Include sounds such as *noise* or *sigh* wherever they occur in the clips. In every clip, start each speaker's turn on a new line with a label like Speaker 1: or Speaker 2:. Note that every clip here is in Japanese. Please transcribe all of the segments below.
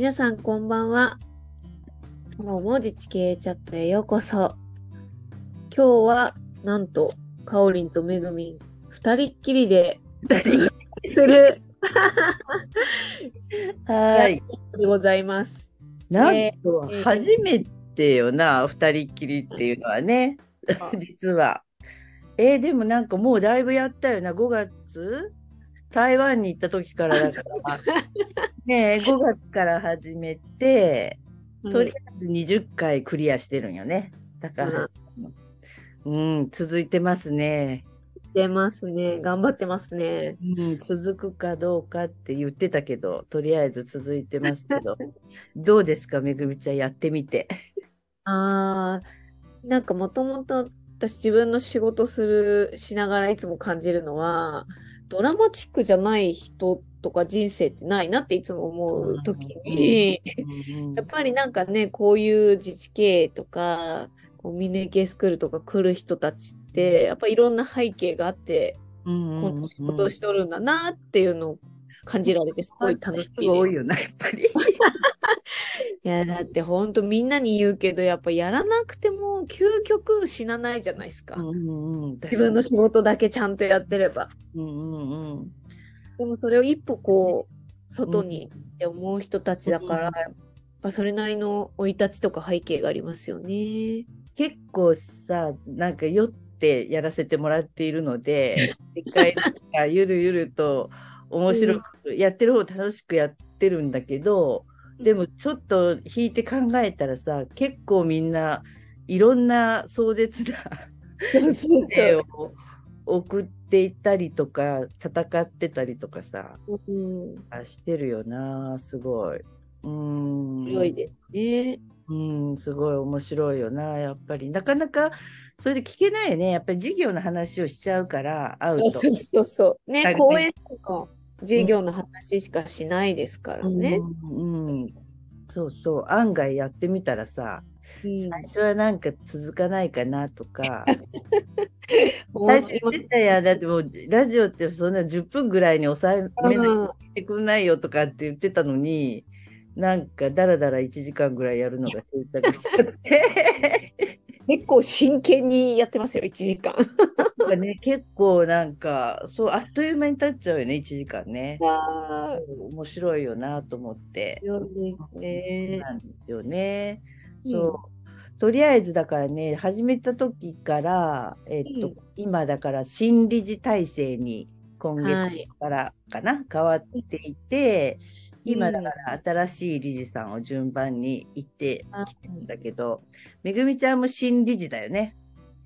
Speaker 1: 皆さんこんばんは。今日も自治系チャットへようこそ。今日は、なんと、かおりんとめぐみん、二人っきりで、する。*laughs*
Speaker 2: はい。
Speaker 1: でございます。
Speaker 2: なん
Speaker 1: え
Speaker 2: と
Speaker 1: ー
Speaker 2: 初めてよな、二人っきりっていうのはね
Speaker 1: あ、*laughs*
Speaker 2: 実は。えーでもなんかもうだいぶやったよな、5月？台湾に行った時からだから。*laughs* ねえ、5月から始めて、とりあえず20回クリアしてるんよね。だから、うん、続いてますね。
Speaker 1: 出ますね。頑張ってますね。
Speaker 2: うん、続くかどうかって言ってたけど、とりあえず続いてますけど、*laughs* どうですか、めぐみちゃん、やってみて。
Speaker 1: あー、なんかもともと私自分の仕事する、しながらいつも感じるのは、ドラマチックじゃない人とか人生ってないなっていつも思うときに、
Speaker 2: うん
Speaker 1: やっぱりなんかね、こういう自治系とか、コミュニケスクールとか来る人たちって、やっぱいろんな背景があって、
Speaker 2: うん。
Speaker 1: こんな仕事をしとるんだなっていうのを感じられて、すごい楽しい
Speaker 2: 多いよな、やっぱり。*laughs*
Speaker 1: いや、だってほんとみんなに言うけど、やっぱやらなくても究極死なないじゃないですか。自分の仕事だけちゃんとやってれば。
Speaker 2: うんうんうん。
Speaker 1: でもそれを一歩こう、外にって思う人たちだから、やっぱそれなりの生い立ちとか背景がありますよね。
Speaker 2: 結構さ、なんか酔ってやらせてもらっているので、*laughs* 一回なんかゆるゆると面白く、やってる方楽しくやってるんだけど、でもちょっと引いて考えたらさ、結構みんないろんな壮絶な
Speaker 1: そうそう
Speaker 2: 生 *laughs* を送っていったりとか、戦ってたりとかさ、
Speaker 1: そう。うん。
Speaker 2: あしてるよな、すごい。うーん。
Speaker 1: 強いですね。
Speaker 2: うん、すごい面白いよな、やっぱり。なかなかそれで聞けないよね。やっぱり事業の話をしちゃうから、会うと。
Speaker 1: そうそうそう。ね、
Speaker 2: 二人で
Speaker 1: 公演の授業の話しかしないですからね。
Speaker 2: うん、うんそうそう。案外やってみたらさ、
Speaker 1: うん
Speaker 2: 最初はなんか続かないかなとか。*laughs* 最初言ってたやんだってもうラジオってそんな10分ぐらいに抑えめないてくんないよとかって言ってたのに、なんかだらだら1時間ぐらいやるのが定着しちゃって。
Speaker 1: 結構真剣にやってますよ、1時間。
Speaker 2: ね、結構なんか、そう、あっという間に経っちゃうよね、1時間ね。
Speaker 1: あ
Speaker 2: 面白いよなと思って。
Speaker 1: 強いですね。
Speaker 2: なんですよね。
Speaker 1: うん
Speaker 2: そう。とりあえずだからね、始めた時から、えっと、
Speaker 1: うん
Speaker 2: 今だから新理事体制に今
Speaker 1: はい
Speaker 2: 月からかな、変わっていて、今
Speaker 1: うん
Speaker 2: だから新しい理事さんを順番に行って
Speaker 1: あ
Speaker 2: きてるんだけど、めぐみちゃんも新理事だよね、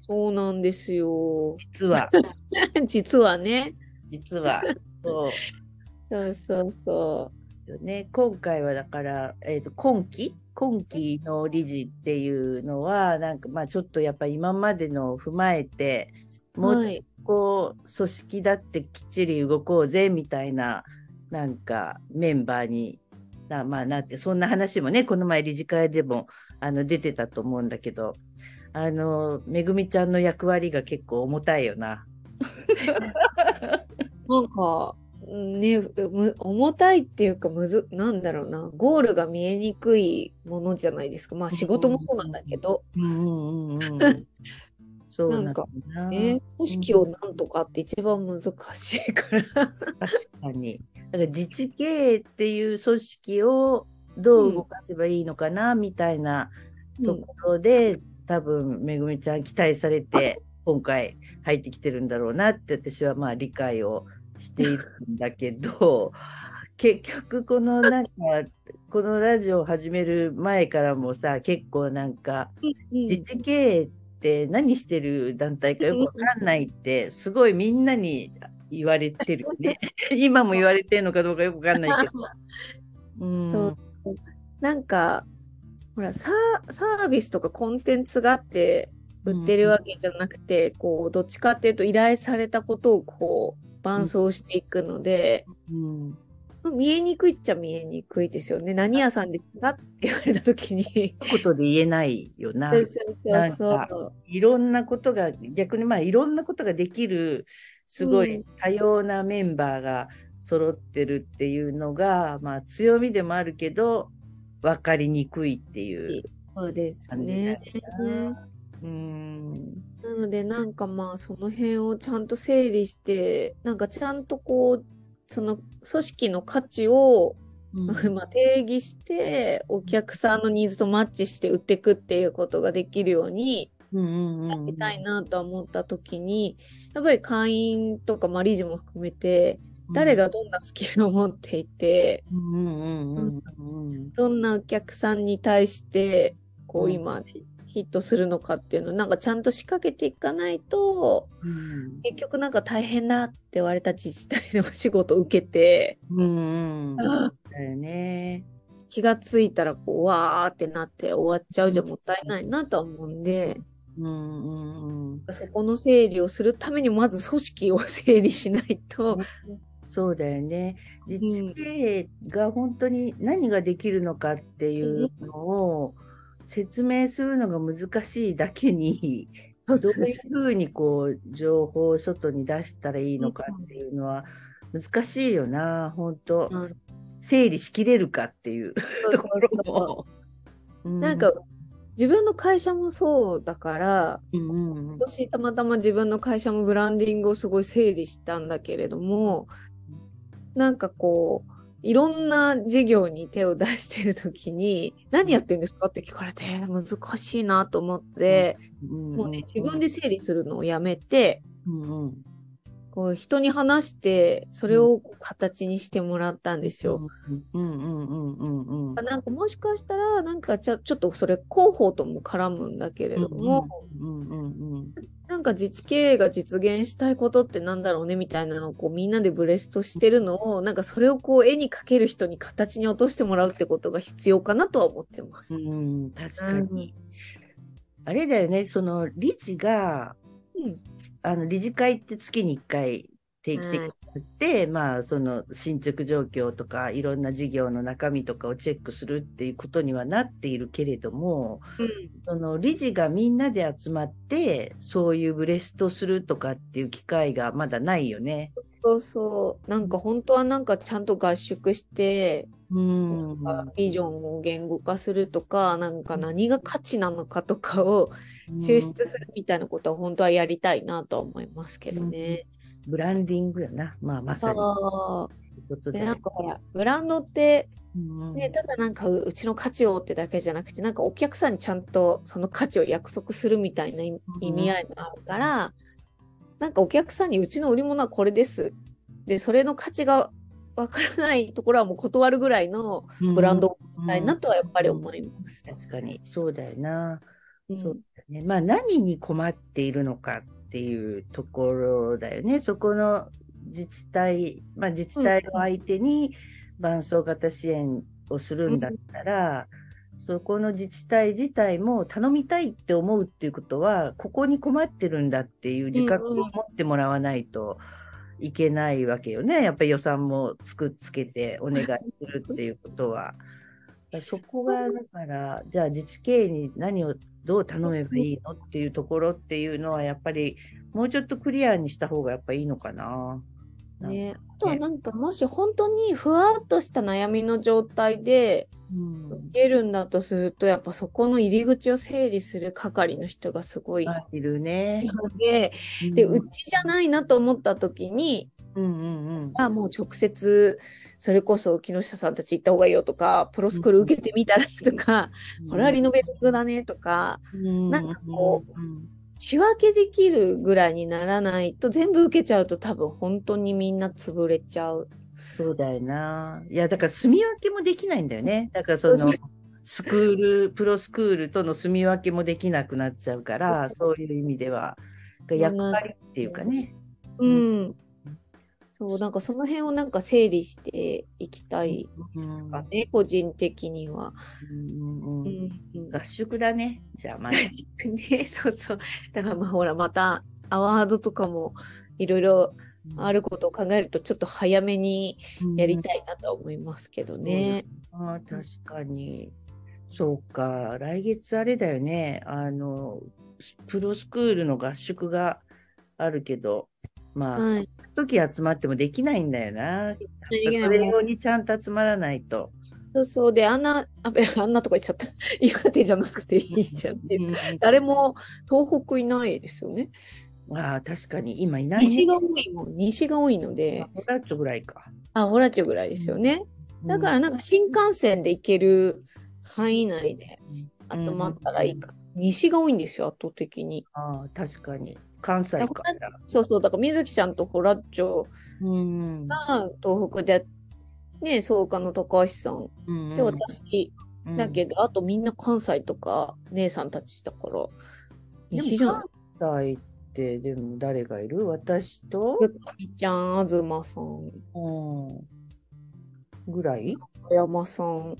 Speaker 1: そうなんですよ。
Speaker 2: 実は。*laughs*
Speaker 1: 実はね。
Speaker 2: 実は。そう。*laughs*
Speaker 1: そうそうそ
Speaker 2: よね、今回はだから、えー、と今期？今期の理事っていうのはなんかまあちょっとやっぱ今までのを踏まえて
Speaker 1: う。
Speaker 2: もうちょっと
Speaker 1: はい。
Speaker 2: こう組織だってきっちり動こうぜみたいななんかメンバーにな,、まあ、なってそんな話もねこの前理事会でもあの出てたと思うんだけどあのめぐみちゃんの役割が結構重たいよな。*laughs*
Speaker 1: なんか、ね、む重たいっていうかむず、なんだろうな、ゴールが見えにくいものじゃないですか。まあ仕事もそうなんだけど、
Speaker 2: うんうんうんうん、*laughs* そうなんだな
Speaker 1: ね、組織をなんとかって一番難しいから。*laughs*
Speaker 2: 確かに。だから自治経営っていう組織をどう動かせばいいのかな、みたいなところで、多分めぐみちゃん期待されて今回入ってきてるんだろうなって私はまあ理解をしているんだけど *laughs* 結局このなんかこのラジオを始める前からもさ結構なんか自治経営って何してる団体かよくわかんないってすごいみんなに言われてるよね *laughs* 今も言われてるのかどうかよくわかんないけど。*laughs* うん
Speaker 1: そうなんか、ほら、サーサービスとかコンテンツがあって売ってるわけじゃなくて、こう、どっちかっていうと依頼されたことをこう、伴走していくので、
Speaker 2: うん
Speaker 1: 見えにくいっちゃ見えにくいですよね。何屋さんですかって言われたときに。
Speaker 2: 一言で言えないよな。
Speaker 1: そうそうそう。
Speaker 2: いろんなことが、逆にまあいろんなことができる、すごい
Speaker 1: うん
Speaker 2: 多様なメンバーが揃ってるっていうのが、まあ強みでもあるけど、分かりにくいっていう
Speaker 1: そうですね。
Speaker 2: うん。
Speaker 1: なのでなんかまあその辺をちゃんと整理してなんかちゃんとこうその組織の価値を、
Speaker 2: うん *laughs*
Speaker 1: まあ定義してお客さんのニーズとマッチして売っていくっていうことができるように
Speaker 2: うんうん
Speaker 1: や
Speaker 2: うん
Speaker 1: りたいなとは思った時にやっぱり会員とかまあ理事も含めて誰がどんなスキルを持っていて
Speaker 2: うんうんうんうんうん
Speaker 1: どんなお客さんに対してこ
Speaker 2: う
Speaker 1: うん。今ヒットするのかっていうのをなんかちゃんと仕掛けていかないと
Speaker 2: うん。
Speaker 1: 結局なんか大変だって言われた自治体のお仕事を受けて
Speaker 2: うんだよね。
Speaker 1: 気がついたらこうわーってなって終わっちゃうじゃもったいないなとは思うんで
Speaker 2: うんうんうん
Speaker 1: そこの整理をするためにまず組織を整理しないと。
Speaker 2: そうだよね。自治経営が本当に何ができるのかっていうのを説明するのが難しいだけに、どういうふうにこう情報を外に出したらいいのかっていうのは難しいよな、本当。
Speaker 1: うん
Speaker 2: 整理しきれるかっていうところも。う
Speaker 1: なんか、自分の会社もそうだから
Speaker 2: うんうんうん。
Speaker 1: 今年たまたま自分の会社もブランディングをすごい整理したんだけれどもなんかこういろんな事業に手を出してる時に何やってんですかって聞かれて難しいなと思って、もうね自分で整理するのをやめて
Speaker 2: うんうん
Speaker 1: こう人に話してそれを形にしてもらったんですよ。
Speaker 2: うんうんうんうんうん
Speaker 1: なんかもしかしたらなんかちょちょっとそれ広報とも絡むんだけれども、
Speaker 2: うんうんうん
Speaker 1: なんか自治経営が実現したいことってなんだろうねみたいなのをこうみんなでブレストしてるのをなんかそれをこう絵に描ける人に形に落としてもらうってことが必要かなとは思ってます。
Speaker 2: うん、確かに。あれだよね、その理事が、
Speaker 1: うん
Speaker 2: あの理事会って月に1回定期的にやって、まあその進捗状況とかいろんな事業の中身とかをチェックするっていうことにはなっているけれども、その理事がみんなで集まってそういうブレストするとかっていう機会がまだないよね。
Speaker 1: そうそうなんか本当はなんかちゃんと合宿して、
Speaker 2: うん。
Speaker 1: ビジョンを言語化するとかなんか何が価値なのかとかを抽出するみたいなことは本当はやりたいなとは思いますけどね。
Speaker 2: ブランディングやな。まあまさに。
Speaker 1: あ
Speaker 2: ということ
Speaker 1: ーで
Speaker 2: で
Speaker 1: なんかほらブランドって
Speaker 2: うん
Speaker 1: ね、ただなんかううちの価値をってだけじゃなくてなんかお客さんにちゃんとその価値を約束するみたいな意意味合いもあるから、なんかお客さんにうちの売り物はこれですでそれの価値がわからないところはもう断るぐらいのブランドを持ちたいなとはやっぱり思います。
Speaker 2: 確かに、そうだよな。そうね。まあ、何に困っているのかっていうところだよね。そこの自治体、まあ、自治体を相手に伴走型支援をするんだったら、そこの自治体自体も頼みたいって思うっていうことは、ここに困ってるんだっていう自覚を持ってもらわないといけないわけよね。やっぱり予算もつくっつけてお願いするっていうことは。そこが、だから、じゃあ自治経営に何をどう頼めばいいのっていうところっていうのは、やっぱりもうちょっとクリアにした方がやっぱいいのかな。
Speaker 1: ね、あとはなんかもし本当にふわっとした悩みの状態で
Speaker 2: うん。
Speaker 1: 受けるんだとするとやっぱそこの入り口を整理する係の人がすごい
Speaker 2: あいるね。
Speaker 1: ので、でうちじゃないなと思った時に
Speaker 2: うんうんうん。
Speaker 1: あもう直接それこそ木下さんたち行った方がいいよとかプロスクール受けてみたらとか、これはリノベリングだねとか
Speaker 2: うん
Speaker 1: なんかこ
Speaker 2: うんうん
Speaker 1: 仕分けできるぐらいにならないと全部受けちゃうと多分本当にみんな潰れちゃう。
Speaker 2: そうだよな。いや、だから住み分けもできないんだよね。だからそのスクール、プロスクールとの住み分けもできなくなっちゃうから、そういう意味では、役割っていうかね。
Speaker 1: うん。そう、なんかその辺をなんか整理していきたいですかね、個人的には。
Speaker 2: うんうんうん
Speaker 1: うんうん
Speaker 2: 合宿だね。じゃあ、まず。
Speaker 1: ね、そうそう。だからまあほら、またアワードとかもいろいろあることを考えると、ちょっと早めにやりたいなとは思いますけどね。
Speaker 2: ああ確かに。そうか。来月あれだよね。あの、プロスクールの合宿があるけど、まあ、
Speaker 1: はい。
Speaker 2: 時集まってもできないんだよな。それ用にちゃんと集まらないと。
Speaker 1: そうそう。で、あんな、ああんなとか言っちゃった。*laughs* 岩手じゃなくていいじゃん。誰も東北いないですよね。
Speaker 2: ああ、確かに今いない、
Speaker 1: ね、西が多いもん。西が多いので。
Speaker 2: ホラッチョぐらいか。
Speaker 1: あ、ホラッチョぐらいですよね。うん、だからなんか新幹線で行ける範囲内で集まったらいいか。うん、西が多いんですよ、圧倒的に。
Speaker 2: ああ、確かに。関西か。
Speaker 1: そうそう、だから水木ちゃんとホラッチョが東北で、ね、創価の高橋さん、うんうん、で、私、だけど、あとみんな関西とか姉さんたちだから、
Speaker 2: 西じゃない関西ってでも誰がいる？私と？
Speaker 1: ちゃん、東さん。
Speaker 2: うん。ぐらい？
Speaker 1: 山さん。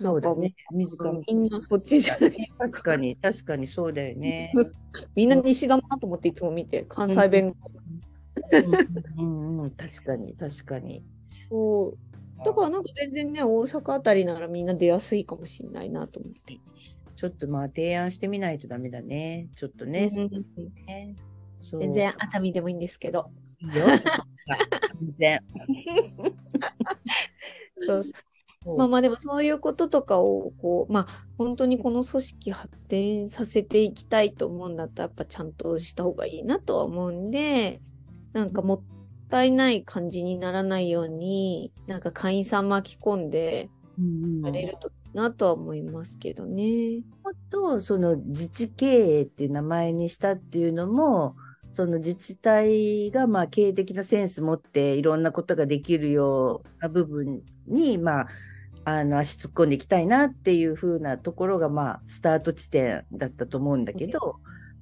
Speaker 2: そうだね。水上
Speaker 1: みんなそっちじゃない
Speaker 2: 確かに、確かにそうだよね。*laughs*
Speaker 1: みんな西だなと思っていつも見て、関西弁。
Speaker 2: うん、うん、確かに、確かに。
Speaker 1: そう。だからなんか全然ね、大阪あたりならみんな出やすいかもしれないなと思って。
Speaker 2: ちょっとまあ提案してみないとダメだね。ちょっとね。
Speaker 1: ね全然熱海でもいいんですけど。
Speaker 2: いいよ。全然。*laughs*
Speaker 1: そうまあまあでもそういうこととかをこうまあ本当にこの組織発展させていきたいと思うんだったらやっぱちゃんとした方がいいなとは思うんでなんかもったいない感じにならないようになんか会員さん巻き込んでやれるといいなとは思いますけどね。
Speaker 2: とその自治経営っていう名前にしたっていうのもその自治体がまあ経営的なセンス持っていろんなことができるような部分にまああの足突っ込んでいきたいなっていう風なところがまあスタート地点だったと思うんだけど、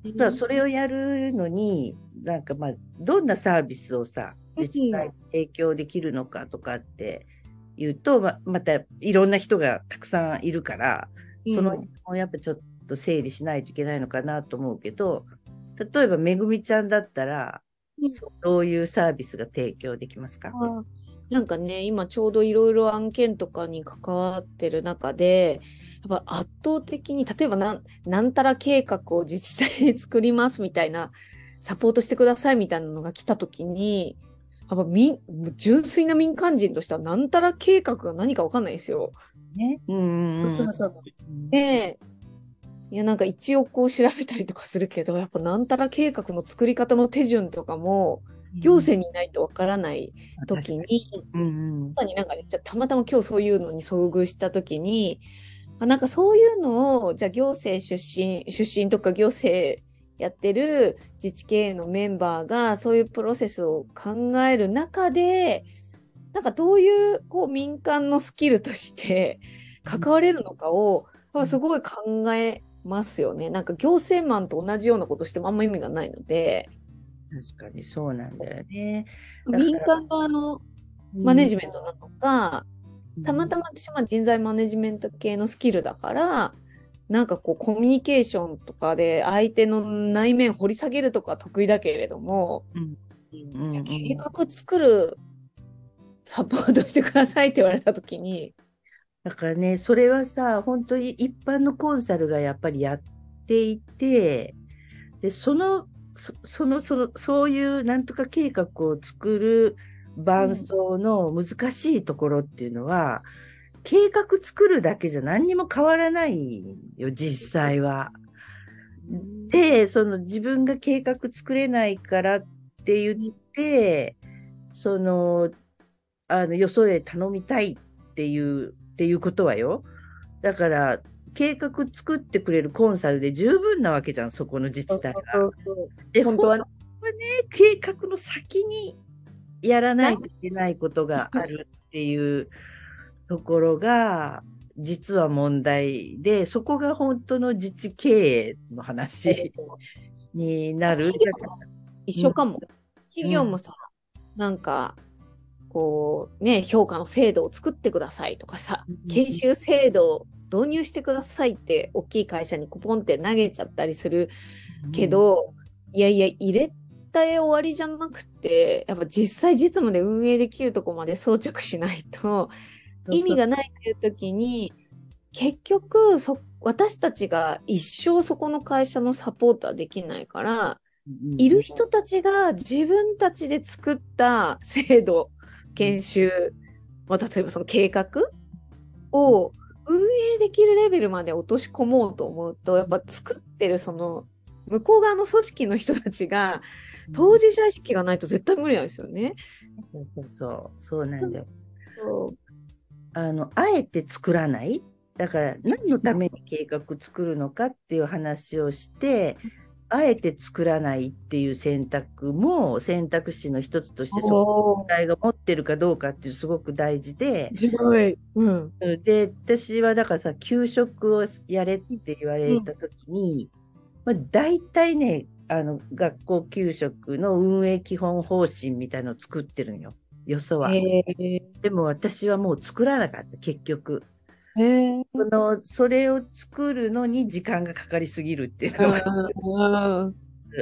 Speaker 2: うん、それをやるのになんかまあどんなサービスをさ自治体に提供できるのかとかっていうと、ままたいろんな人がたくさんいるからその辺をやっぱちょっと整理しないといけないのかなと思うけど例えばめぐみちゃんだったら、どういうサービスが提供できますか？
Speaker 1: なんかね、今ちょうどいろいろ案件とかに関わってる中で、やっぱ圧倒的に、例えばなん、なんたら計画を自治体で作りますみたいな、サポートしてくださいみたいなのが来たときに、やっぱみ純粋な民間人としては、なんたら計画が何か分かんないですよ。
Speaker 2: ね。うん。
Speaker 1: そうそう。で、いや、なんか一応こう調べたりとかするけど、やっぱなんたら計画の作り方の手順とかも、行政にいないとわからない時に、うんうん、になんかね、じゃたまたま今日そういうのに遭遇した時に、あなんかそういうのを、じゃあ行政出身、出身とか行政やってる自治経営のメンバーがそういうプロセスを考える中で、なんかどういうこう民間のスキルとして関われるのかを、すごい考えますよね。なんか行政マンと同じようなことしてもあんま意味がないので。
Speaker 2: 確かにそうなんだよね。
Speaker 1: 民間側のマネジメントなのか、うん、たまたま私は人材マネジメント系のスキルだから、なんかこうコミュニケーションとかで相手の内面掘り下げるとか得意だけれども、うん、じゃ計画作るサポートしてくださいって言われた時に、
Speaker 2: だからね、それはさ、本当に一般のコンサルがやっぱりやっていて、で、その、そその、その、そういうなんとか計画を作る伴奏の難しいところっていうのは、うん、計画作るだけじゃ何にも変わらないよ、実際は。で、その自分が計画作れないからって言って、その、あの、よそへ頼みたいっていうっていうことはよ。だから、計画作ってくれるコンサルで十分なわけじゃん、そこの自治体が。で、本当はね、計画の先にやらないといけないことがあるっていうところが、実は問題で、そこが本当の自治経営の話になる。
Speaker 1: 一緒かも。企業もさ、うん、なんか、こうね、評価の制度を作ってくださいとかさ、研修制度を導入してくださいって大きい会社にコポンって投げちゃったりするけど、いやいや、入れた終わりじゃなくて、やっぱ実際実務で運営できるとこまで装着しないと意味がないという時に、結局そ、私たちが一生そこの会社のサポートはできないから、いる人たちが自分たちで作った制度研修まあ、例えばその計画を運営できるレベルまで落とし込もうと思うとやっぱ作ってるその向こう側の組織の人たちが当事者意識がないと絶対無理なんですよね。
Speaker 2: そうそうそう、そうなんだよ。
Speaker 1: そう。
Speaker 2: あの、あえて作らない？だから何のために計画作るのかっていう話をして、あえて作らないっていう選択も選択肢の一つとして、その題が持ってるかどうかっていうすごく大事で、
Speaker 1: ーすごい。うん。
Speaker 2: で、私はだからさ、給食をやれって言われたときに、まあ、大体ね、あの、学校給食の運営基本方針みたいのを作ってるんよ。よそは。でも私はもう作らなかった、結局。
Speaker 1: へえ。
Speaker 2: その、それを作るのに時間がかかりすぎるっていうのが
Speaker 1: うん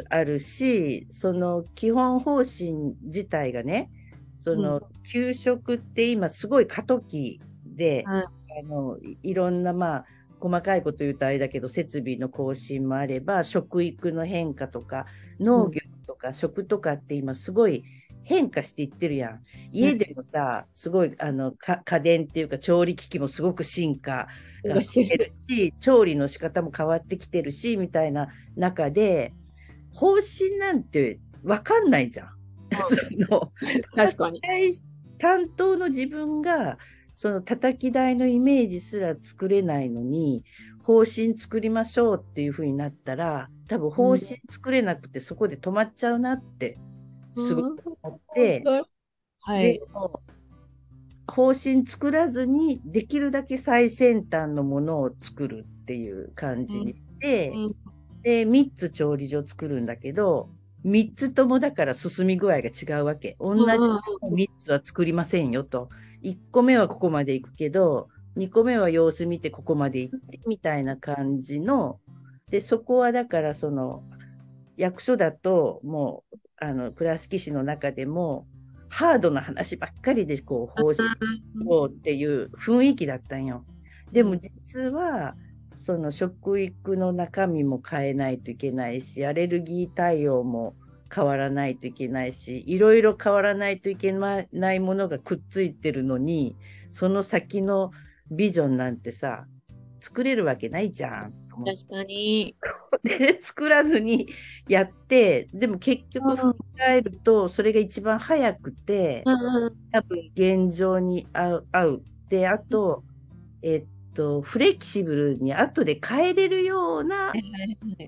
Speaker 2: あるし、その基本方針自体がね、その、給食って今すごい過渡期で、
Speaker 1: はい
Speaker 2: あのいいろんなまあ細かいこと言うとあれだけど設備の更新もあれば食育の変化とか農業とか食とかって今すごい変化していってるやん。家でもさ、すごいあのか家電っていうか調理機器もすごく進化がしてるし、調理の仕方も変わってきてるし、みたいな中で、方針なんてわかんないじゃん。*laughs* その
Speaker 1: 確かに。
Speaker 2: 担当の自分が、その叩き台のイメージすら作れないのに、方針作りましょうっていう風になったら、多分方針作れなくてそこで止まっちゃうなって、すごく思って、
Speaker 1: はい。
Speaker 2: で。も方針作らずにできるだけ最先端のものを作るっていう感じにして、
Speaker 1: うん
Speaker 2: で3つ調理所作るんだけど3つともだから進み具合が違うわけ。同じ3つは作りませんよと。1個目はここまで行くけど2個目は様子見てここまで行ってみたいな感じの。でそこはだからその役所だともうあの倉敷市の中でもハードな話ばっかりでこう方針をっていう雰囲気だったんよ。でも実はその食育の中身も変えないといけないしアレルギー対応も変わらないといけないしいろいろ変わらないといけないものがくっついてるのにその先のビジョンなんてさ作れるわけないじゃん。
Speaker 1: 確かに。
Speaker 2: で作らずにやってでも結局振り返るとそれが一番早くて多分現状に合う。合うであとえっとフレキシブルに後で変えれるような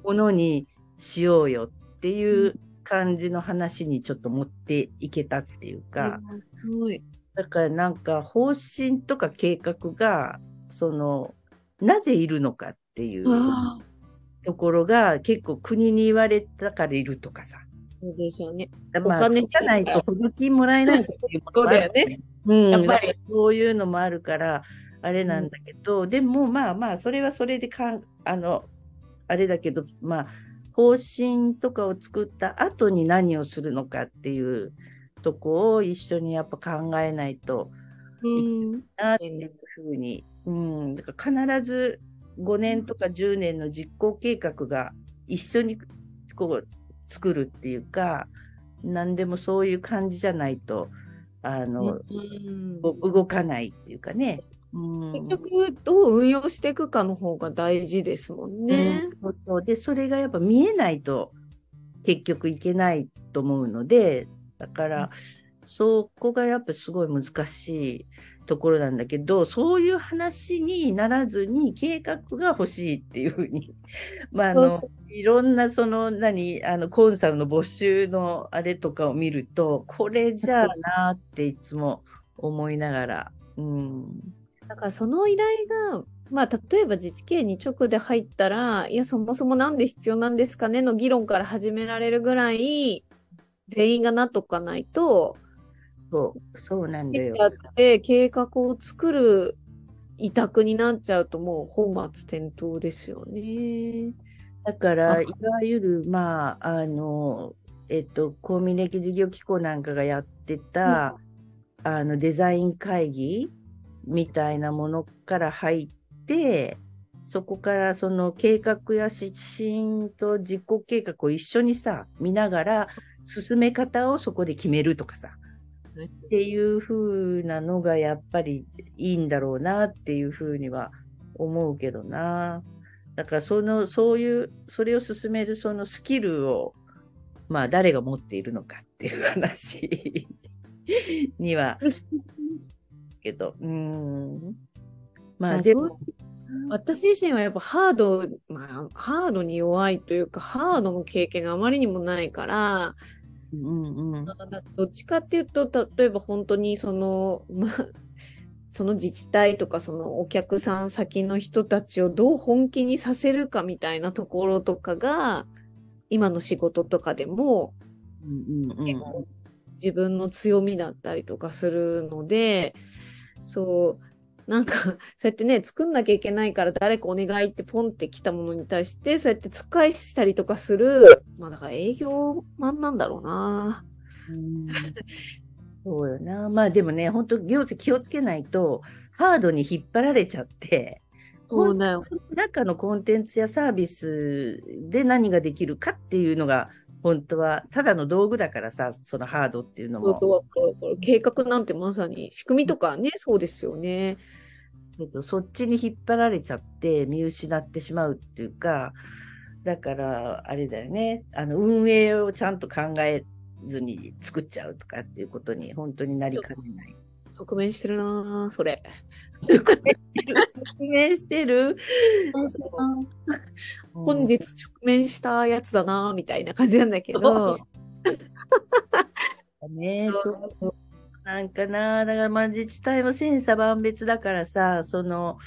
Speaker 2: ものにしようよっていう感じの話にちょっと持っていけたっていうか、
Speaker 1: すごい。
Speaker 2: だからなんか方針とか計画がそのなぜいるのかっていうところが結構国に言われたからいるとかさ。
Speaker 1: そうでしょうね。
Speaker 2: まあ、
Speaker 1: お金
Speaker 2: つかないと補助金もらえないっていうものもある
Speaker 1: そうだよね。
Speaker 2: うん、
Speaker 1: やっぱり
Speaker 2: そういうのもあるから、あれなんだけど、でもまあまあ、それはそれでかん、あの、あれだけど、まあ、方針とかを作った後に何をするのかっていうとこを一緒にやっぱ考えないと
Speaker 1: うん。
Speaker 2: なっていうふうに、うん、だから必ず5年とか10年の実行計画が一緒にこう作るっていうか、何でもそういう感じじゃないと、あの、
Speaker 1: うん
Speaker 2: 動かないっていうかね。うん
Speaker 1: 結局、どう運用していくかの方が大事ですもんね。
Speaker 2: うんそうそう。で、それがやっぱ見えないと結局いけないと思うので、だから、そこがやっぱすごい難しいところなんだけど、そういう話にならずに計画が欲しいっていうふうに、*laughs* まあ、あのいろんなその、何、あの、コンサルの募集のあれとかを見ると、これじゃあなっていつも思いながら、うん。
Speaker 1: だからその依頼が、まあ、例えば自治系に直で入ったら、いや、そもそもなんで必要なんですかねの議論から始められるぐらい、全員がなっとかないと、
Speaker 2: そう、そうなんだよ。
Speaker 1: やって計画を作る委託になっちゃうと、もう本末転倒ですよね。
Speaker 2: だから、
Speaker 1: あ
Speaker 2: いわゆる、まあ、あの、えっと、公民歴事業機構なんかがやってた、あの、デザイン会議みたいなものから入って、そこからその計画や指針と実行計画を一緒にさ、見ながら、進め方をそこで決めるとかさ、っていう風なのがやっぱりいいんだろうなっていう風には思うけどな。だからそのそういうそれを進めるそのスキルをまあ誰が持っているのかっていう話 *laughs* にはけどうんまあでも
Speaker 1: 私自身はやっぱハード、まあ、ハードに弱いというかハードの経験があまりにもないから、
Speaker 2: うんうん、
Speaker 1: どっちかっていうと例えば本当にその、*laughs* まあ、その自治体とかそのお客さん先の人たちをどう本気にさせるかみたいなところとかが今の仕事とかでも、
Speaker 2: うんうんうん、
Speaker 1: 自分の強みだったりとかするのでそうなんか、*laughs* そうやってね、作んなきゃいけないから誰かお願いってポンってきたものに対して、そうやって使いしたりとかする、まあだから営業マンなんだろうな。
Speaker 2: うん。そうよな。まあでもね、本当行政気をつけないと、ハードに引っ張られちゃって、
Speaker 1: そうだよ。
Speaker 2: 中のコンテンツやサービスで何ができるかっていうのが本当はただの道具だからさそのハードっていうのも。
Speaker 1: そうそう。計画なんてまさに仕組みとかねそうですよね
Speaker 2: けどそっちに引っ張られちゃって見失ってしまうっていうかだからあれだよねあの運営をちゃんと考えずに作っちゃうとかっていうことに本当になりかねない。
Speaker 1: 直面してるなそれ。*laughs*
Speaker 2: 直面してる。直面してる。
Speaker 1: 本日直面したやつだなみたいな感じなんだけど。
Speaker 2: ねそう *laughs* なんかな、だからまあ自治体も千差万別だからさ、その、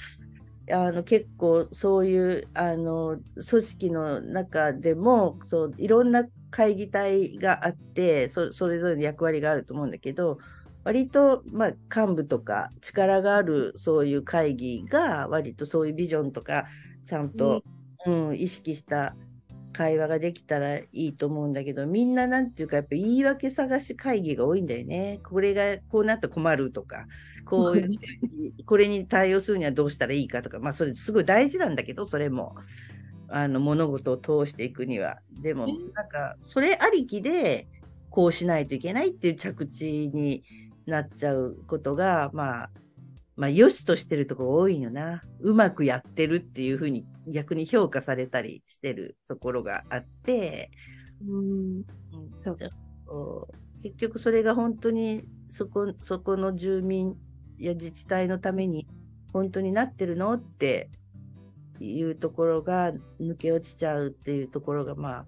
Speaker 2: あの結構そういうあの組織の中でもそういろんな会議体があってそそれぞれの役割があると思うんだけど割と、まあ、幹部とか力があるそういう会議が割とそういうビジョンとかちゃんと、うん、うん、意識した会話ができたらいいと思うんだけどみんななんていうかやっぱ言い訳探し会議が多いんだよね。これがこうなったら困るとかこう *laughs* これに対応するにはどうしたらいいかとかまあそれすごい大事なんだけどそれも。あの物事を通していくにはでもなんかそれありきでこうしないといけないっていう着地になっちゃうことが、まあ、まあ、良しとしてるところ多いよな。うまくやってるっていうふうに逆に評価されたりしてるところがあって、
Speaker 1: うん、
Speaker 2: そう結局それが本当にそこそこの住民や自治体のために本当になってるのっていうところが抜け落ちちゃうっていうところがまあ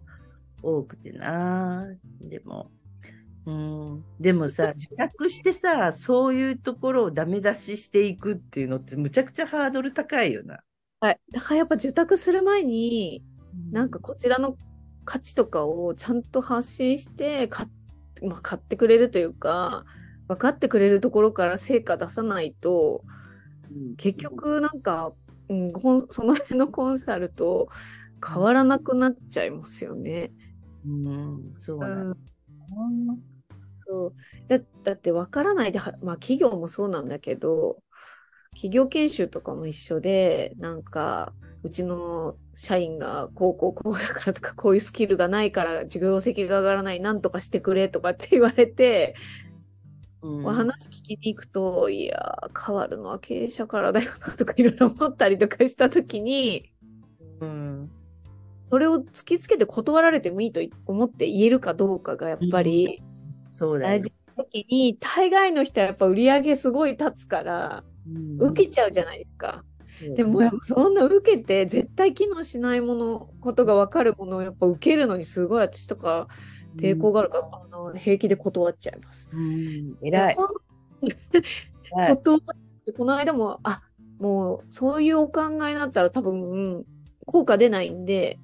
Speaker 2: 多くてな。でもうん、でもさ、自覚してさ、そういうところをダメ出ししていくっていうのって、むちゃくちゃハードル高いよな。
Speaker 1: はい。だからやっぱ受託する前に、なんかこちらの価値とかをちゃんと発信して買,、まあ、買ってくれるというか、分かってくれるところから成果出さないと、うん、結局なんか、うん、その辺のコンサルと変わらなくなっちゃいますよね。
Speaker 2: うん、そうなん、
Speaker 1: そう。だだって分からないで、まあ、企業もそうなんだけど企業研修とかも一緒でなんかうちの社員がこうこうこうだからとかこういうスキルがないから授業績が上がらないなんとかしてくれとかって言われて、うん、話聞きに行くといや変わるのは経営者からだよなとかいろいろ思ったりとかした時に、
Speaker 2: うん、
Speaker 1: それを突きつけて断られてもいいと思って言えるかどうかがやっぱり、
Speaker 2: そうだよ、
Speaker 1: ね。時に、大概の人はやっぱ売り上げすごい立つから、受けちゃうじゃないですか。でもそんな受けて絶対機能しないものことが分かるものをやっぱ受けるのにすごい私とか抵抗があるから、うん、あの平気で断っちゃいます。
Speaker 2: うん、偉い。
Speaker 1: 断ってこの間もあもうそういうお考えだったら多分、うん、効果出ないんで、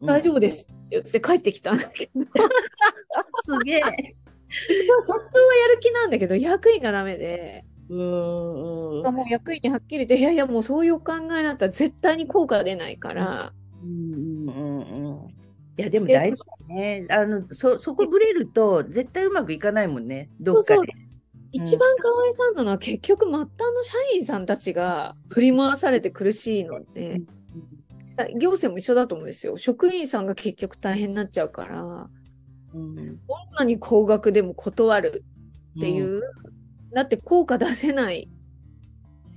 Speaker 1: 大丈夫ですって言って帰ってきたんだけど。*laughs*
Speaker 2: すげえ。そこ
Speaker 1: は社長はやる気なんだけど、役員がダメで。
Speaker 2: うんうん、
Speaker 1: もう役員にはっきり言って、いやいや、もうそういうお考えだったら絶対に効果出ないから。
Speaker 2: うんうんうん、いや、でも大事だね。あのそそこぶれると、絶対うまくいかないもんね、どっかで。そうそう
Speaker 1: 一番かわいそうなのは、結局、末端の社員さんたちが振り回されて苦しいので、行政も一緒だと思うんですよ。職員さんが結局大変になっちゃうから。
Speaker 2: うん、どん
Speaker 1: なに高額でも断るっていう、だって効果出せない。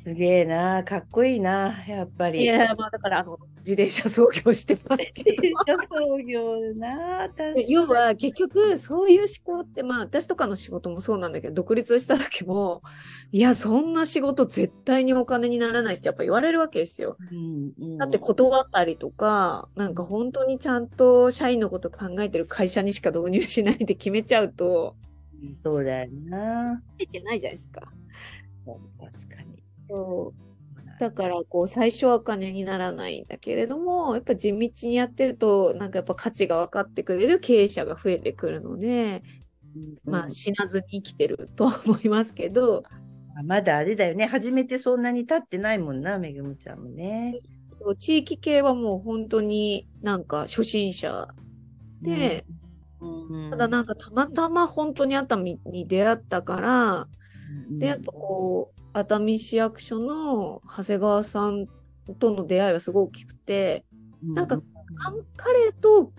Speaker 2: すげえな、かっこいいな、やっぱり。
Speaker 1: いや、まあだからあの自転車操業してますけど。
Speaker 2: 自転車操業な、確かに。
Speaker 1: 要は結局そういう思考ってまあ私とかの仕事もそうなんだけど独立した時もいやそんな仕事絶対にお金にならないってやっぱ言われるわけですよ。
Speaker 2: うんうん、
Speaker 1: だって断ったりとかなんか本当にちゃんと社員のこと考えてる会社にしか導入しないで決めちゃうと
Speaker 2: そうだよな。
Speaker 1: いけないじゃないですか。
Speaker 2: 確かに。
Speaker 1: そうだからこう最初はお金にならないんだけれどもやっぱ地道にやってるとなんかやっぱ価値が分かってくれる経営者が増えてくるので、まあ死なずに生きてるとは思いますけど、
Speaker 2: まだあれだよね。初めてそんなに経ってないもんな、めぐむちゃんもね。
Speaker 1: 地域系はもう本当になんか初心者で、
Speaker 2: うん
Speaker 1: ただなんかたまたま本当に熱海に出会ったから、でやっぱこう熱海市役所の長谷川さんとの出会いはすごい大きくて、なんかあん彼と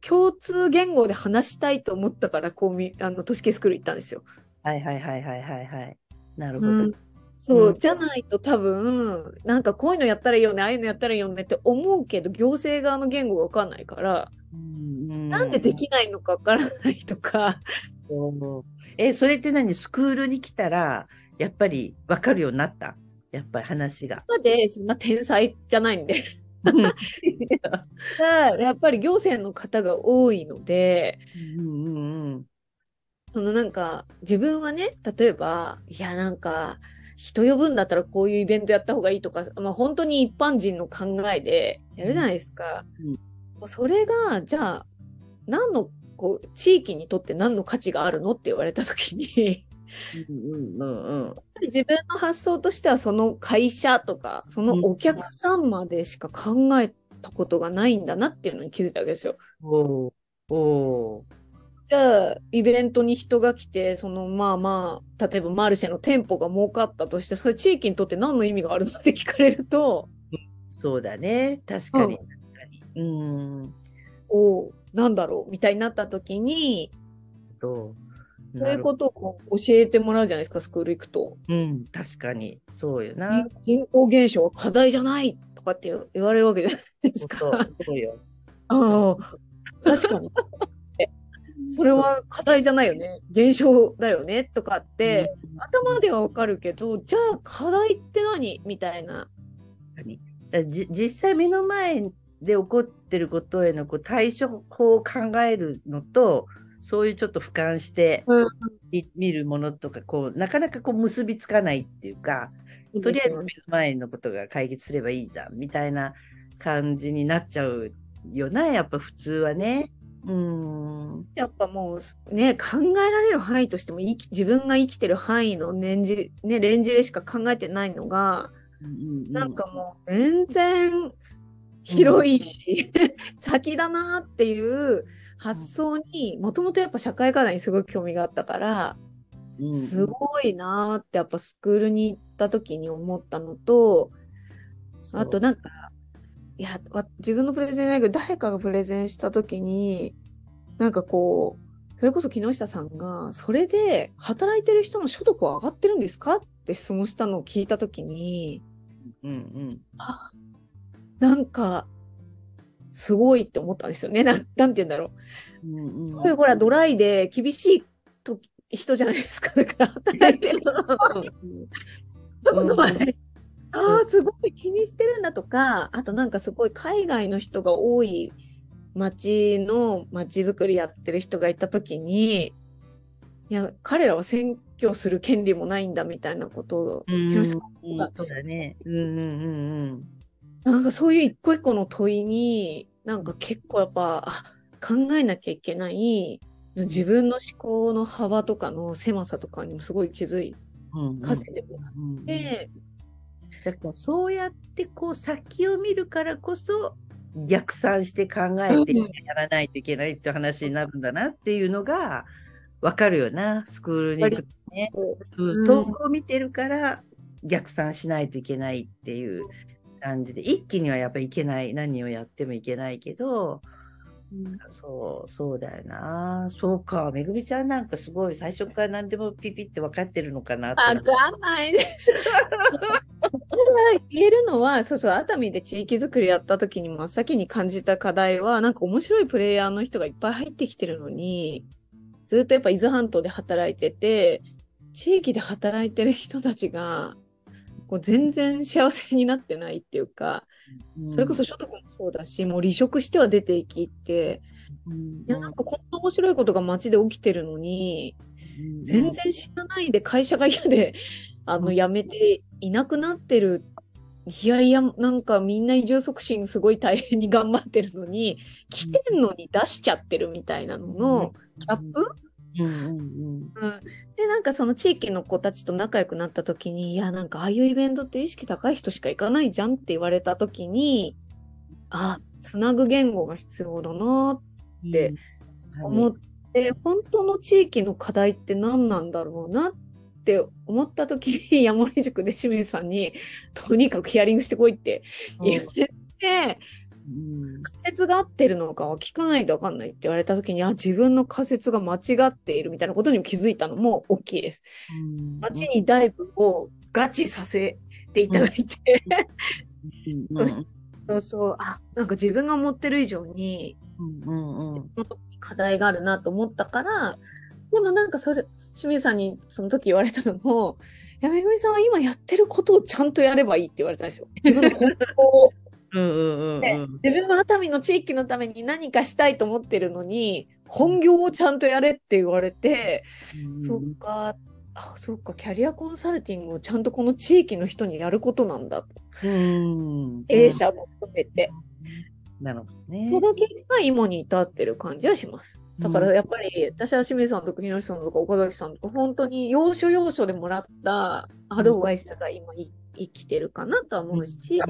Speaker 1: 共通言語で話したいと思ったからこうみあの都市系スクール行ったんですよ。
Speaker 2: はいはいはいはいはいはい。なるほど。
Speaker 1: うん。そう、
Speaker 2: うん。
Speaker 1: じゃないと多分なんかこういうのやったらいいよねああいうのやったらいいよねって思うけど行政側の言語が分かんないから、なんでできないのか分からないとか、
Speaker 2: え、それって何？スクールに来たら、やっぱり分かるようになった？やっぱり話が。
Speaker 1: までそんな天才じゃないんで。*laughs* やっぱり行政の方が多いので。
Speaker 2: うんうんうん
Speaker 1: そのなんか自分はね例えばいやなんか人呼ぶんだったらこういうイベントやった方がいいとか、まあ、本当に一般人の考えでやるじゃないですか。
Speaker 2: うん
Speaker 1: もうそれがじゃあ何のこう地域にとって何の価値があるのって言われた時に
Speaker 2: うんうんうんうん
Speaker 1: 自分の発想としてはその会社とかそのお客さんまでしか考えたことがないんだなっていうのに気づいたわけですよ。
Speaker 2: おーお
Speaker 1: じゃあイベントに人が来てそのまあまあ例えばマルシェの店舗が儲かったとしてそれ地域にとって何の意味があるのって聞かれると
Speaker 2: ーそうだね。確かに
Speaker 1: うん
Speaker 2: 確かに。うん。
Speaker 1: おうなんだろうみたいになった時に
Speaker 2: と
Speaker 1: そういうことをこう教えてもらうじゃないですかスクール行くと。
Speaker 2: うん、確かに。そうよな。
Speaker 1: 人口減少は課題じゃないとかって言われるわけじゃないですか。
Speaker 2: そうよ。
Speaker 1: あ *laughs* あ確かに。え *laughs* それは課題じゃないよね減少だよねとかって、頭ではわかるけどじゃあ課題って何？みたいな。
Speaker 2: 確かに実際目の前で起こってることへのこう対処法を考えるのとそういうちょっと俯瞰して見るものとかこうなかなかこう結びつかないっていうかとりあえず目の前のことが解決すればいいじゃんみたいな感じになっちゃうよなやっぱ普通はね。うん。
Speaker 1: やっぱもうね考えられる範囲としても自分が生きてる範囲の年次、ね、レンジでしか考えてないのが、なんかもう全然広いし、先だなっていう発想にもともとやっぱ社会課題にすごい興味があったから、
Speaker 2: うん。うん
Speaker 1: すごいなってやっぱスクールに行った時に思ったのとあとなんかいやわ自分のプレゼンじゃないけど誰かがプレゼンした時になんかこうそれこそ木下さんがそれで働いてる人の所得は上がってるんですかって質問したのを聞いた時に
Speaker 2: うんうん
Speaker 1: なんかすごいって思ったんですよね。*laughs* なんなんて言うんだろう。
Speaker 2: うんうん
Speaker 1: そういうほらドライで厳しいと人じゃないですか。だから働いてる
Speaker 2: うん
Speaker 1: とこまで。ああ、すごい気にしてるんだとか、あとなんかすごい海外の人が多い街の街づくりやってる人がいたときに、いや、彼らは選挙する権利もないんだみたいなことを、
Speaker 2: うん
Speaker 1: 広瀬さん
Speaker 2: うん
Speaker 1: が言ったんですよ
Speaker 2: そうだね。うんうんうん
Speaker 1: なんかそういう一個一個の問いに、なんか結構やっぱ、あ、考えなきゃいけない、自分の思考の幅とかの狭さとかにもすごい気づい
Speaker 2: うん。
Speaker 1: かせてもらっ
Speaker 2: うん
Speaker 1: て、
Speaker 2: だからそうやってこう先を見るからこそ逆算して考えて
Speaker 1: うん。
Speaker 2: やらないといけないって話になるんだなっていうのが分かるよなスクールに行くとね。
Speaker 1: うん。
Speaker 2: 投稿を見てるから逆算しないといけないっていう感じで一気にはやっぱりいけない何をやってもいけないけどそう、そうだよな。そうか。めぐみちゃんなんかすごい最初から何でもピピって分かってるのかな
Speaker 1: わかんないです。言えるのは、そうそう、熱海で地域づくりやった時に真っ先に感じた課題は、なんか面白いプレイヤーの人がいっぱい入ってきてるのに、ずっとやっぱ伊豆半島で働いてて、地域で働いてる人たちが、こう全然幸せになってないっていうか、それこそ所得もそうだし、もう離職しては出ていきって、
Speaker 2: うん、
Speaker 1: いや、なんかこんな面白いことが街で起きてるのに、
Speaker 2: うん。
Speaker 1: 全然知らないで会社が嫌で、あの、
Speaker 2: うん
Speaker 1: 辞めていなくなってる。いやいや、なんかみんな移住促進すごい大変に頑張ってるのに、来てんのに出しちゃってるみたいなののギャップ、
Speaker 2: うんうんうん。
Speaker 1: うん、で、なんかその地域の子たちと仲良くなった時に、いや、なんかああいうイベントって意識高い人しか行かないじゃんって言われた時に、あ、つなぐ言語が必要だな
Speaker 2: うん。
Speaker 1: で思って、本当の地域の課題って何なんだろうなって思った時に、*laughs* 山根塾で清水さんに、とにかくヒアリングしてこいって言われて、
Speaker 2: うん
Speaker 1: 仮説が合ってるのかは聞かないと分かんないって言われた時に、あ、自分の仮説が間違っているみたいなことにも気づいたのも大きいです。
Speaker 2: うん
Speaker 1: 街にダイブをガチさせていただいて、
Speaker 2: うん
Speaker 1: そしそうそう、あ、なんか自分が思ってる以上に、
Speaker 2: うんうん
Speaker 1: 課題があるなと思ったから、でもなんかそれ、清水さんにその時言われたのも、いやめぐみさんは今やってることをちゃんとやればいいって言われたんですよ。自分の本当を。
Speaker 2: うんうんうん
Speaker 1: で
Speaker 2: うん
Speaker 1: 自分は熱海の地域のために何かしたいと思ってるのに、本業をちゃんとやれって言われて、そっか、あ、そっか、キャリアコンサルティングをちゃんとこの地域の人にやることなんだと。
Speaker 2: うん
Speaker 1: 経営者も含めて。
Speaker 2: なるほどね。
Speaker 1: その結果、今に至ってる感じはします。だからやっぱり、私は清水さんとか日野さんとか岡崎さんとか、本当に要所要所でもらったアドバイスが今い生きてるかなとは思うし、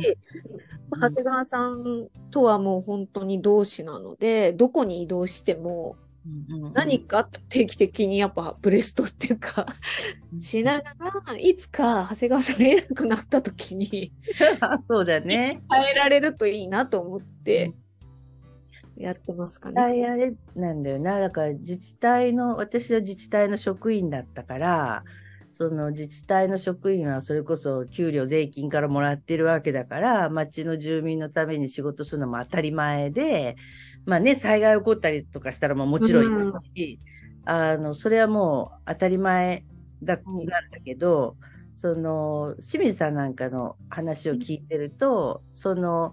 Speaker 1: 長谷川さんとはもう本当に同志なので、どこに移動しても
Speaker 2: うんうん
Speaker 1: 何か定期的にやっぱブレストっていうか、しながら、いつか長谷川さんが偉くなった時に *laughs*
Speaker 2: そうだね。
Speaker 1: 変えられるといいなと思ってやってますかね。
Speaker 2: あれなんだよな。だから自治体の、私は自治体の職員だったから、その自治体の職員はそれこそ給料税金からもらってるわけだから、町の住民のために仕事するのも当たり前で、まあね、災害起こったりとかしたらももちろんいいし、あの、それはもう当たり前だ、なんだけど、その、清水さんなんかの話を聞いてると、その、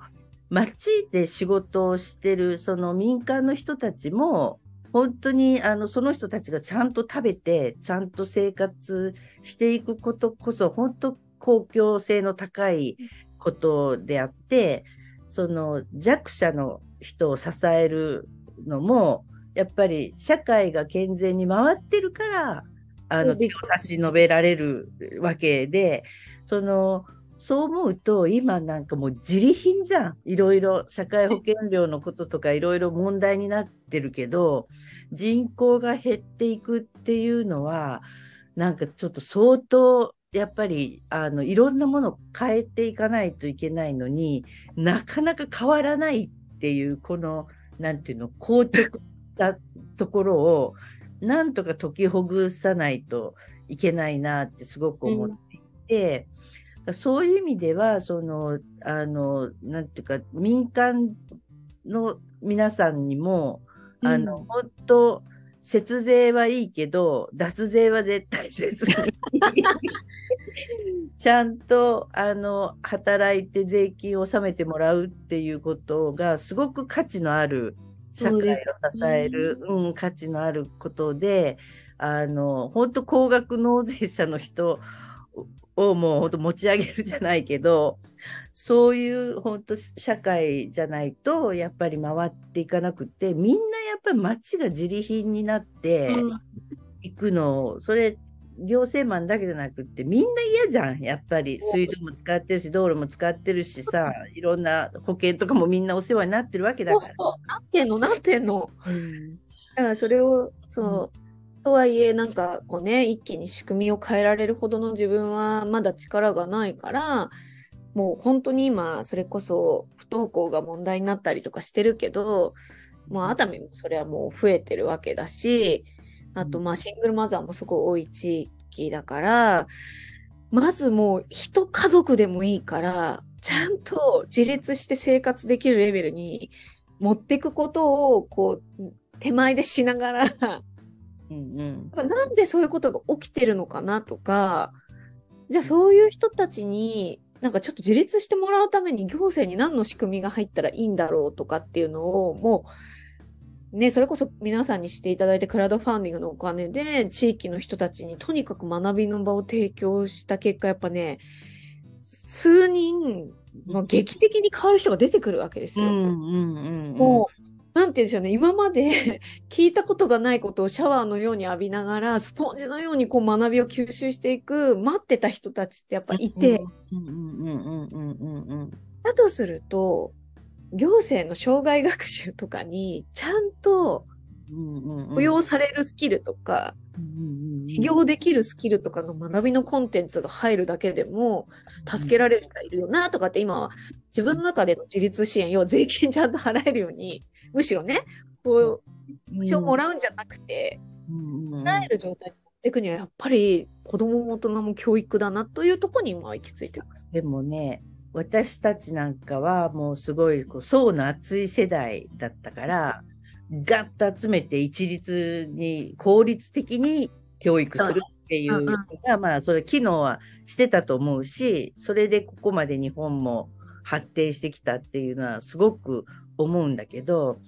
Speaker 2: 町で仕事をしてるその民間の人たちも本当にあのその人たちがちゃんと食べてちゃんと生活していくことこそ本当公共性の高いことであってその弱者の人を支えるのもやっぱり社会が健全に回ってるからあの手を差し伸べられるわけでそのそう思うと、今なんかもう自利品じゃん。いろいろ社会保険料のこととかいろいろ問題になってるけど、人口が減っていくっていうのは、なんかちょっと相当、やっぱり、あの、いろんなものを変えていかないといけないのになかなか変わらないっていう、この、なんていうの、硬直したところを、なんとか解きほぐさないといけないなってすごく思っていて、そういう意味では、その、あの、なんていうか、民間の皆さんにも、あの、
Speaker 1: うん
Speaker 2: 本当、節税はいいけど、脱税は絶対せずに、ちゃんと、あの、働いて税金を納めてもらうっていうことが、すごく価値のある、社会を支える、うん、価値のあることで、あの、本当高額納税者の人をもう本当持ち上げるじゃないけど、そういう本当社会じゃないとやっぱり回っていかなくて、みんなやっぱり街が自利品になって
Speaker 1: うん。
Speaker 2: いくのを、それ行政マンだけじゃなくってみんな嫌じゃん、やっぱり。水道も使ってるし、道路も使ってるしさ、いろんな保険とかもみんなお世話になってるわけだ
Speaker 1: そう
Speaker 2: から。
Speaker 1: そう、なってんの、なってんの。
Speaker 2: うん。
Speaker 1: だからそれを、そう、とはいえ、なんかこうね、一気に仕組みを変えられるほどの自分はまだ力がないから、もう本当に今、それこそ不登校が問題になったりとかしてるけど、もう熱海もそれはもう増えてるわけだし、あとまあシングルマザーもすごい多い地域だから、まずもう一家族でもいいから、ちゃんと自立して生活できるレベルに持っていくことを、こう、手前でしながら、
Speaker 2: うんうん。
Speaker 1: なんでそういうことが起きてるのかなとか、じゃあそういう人たちに、なんかちょっと自立してもらうために行政に何の仕組みが入ったらいいんだろうとかっていうのを、もう、ね、それこそ皆さんにしていただいてクラウドファンディングのお金で地域の人たちにとにかく学びの場を提供した結果、やっぱね、数人、まあ、劇的に変わる人が出てくるわけですよ。
Speaker 2: うんうんうんうん。
Speaker 1: もう、なんて言うんでしょうね、今まで *laughs* 聞いたことがないことをシャワーのように浴びながら、スポンジのようにこう学びを吸収していく、待ってた人たちってやっぱいて、だとすると、行政の障害学習とかに、ちゃんと
Speaker 2: うんうんうん。
Speaker 1: 扶養されるスキルとか、起業できるスキルとかの学びのコンテンツが入るだけでも、助けられる人がいるよなとかって今は自分の中での自立支援、要は税金ちゃんと払えるように、むしろね、こう、保証もらうんじゃなくて、
Speaker 2: うん。
Speaker 1: 払える状態に持っていくには、やっぱり子供も大人も教育だなというところに今は行き着いてます。
Speaker 2: でもね、私たちなんかはもうすごいこう層の厚い世代だったから、ガッと集めて一律に効率的に教育するっていうのが、まあそれ機能はしてたと思うし、それでここまで日本も発展してきたっていうのはすごく思うんだけど、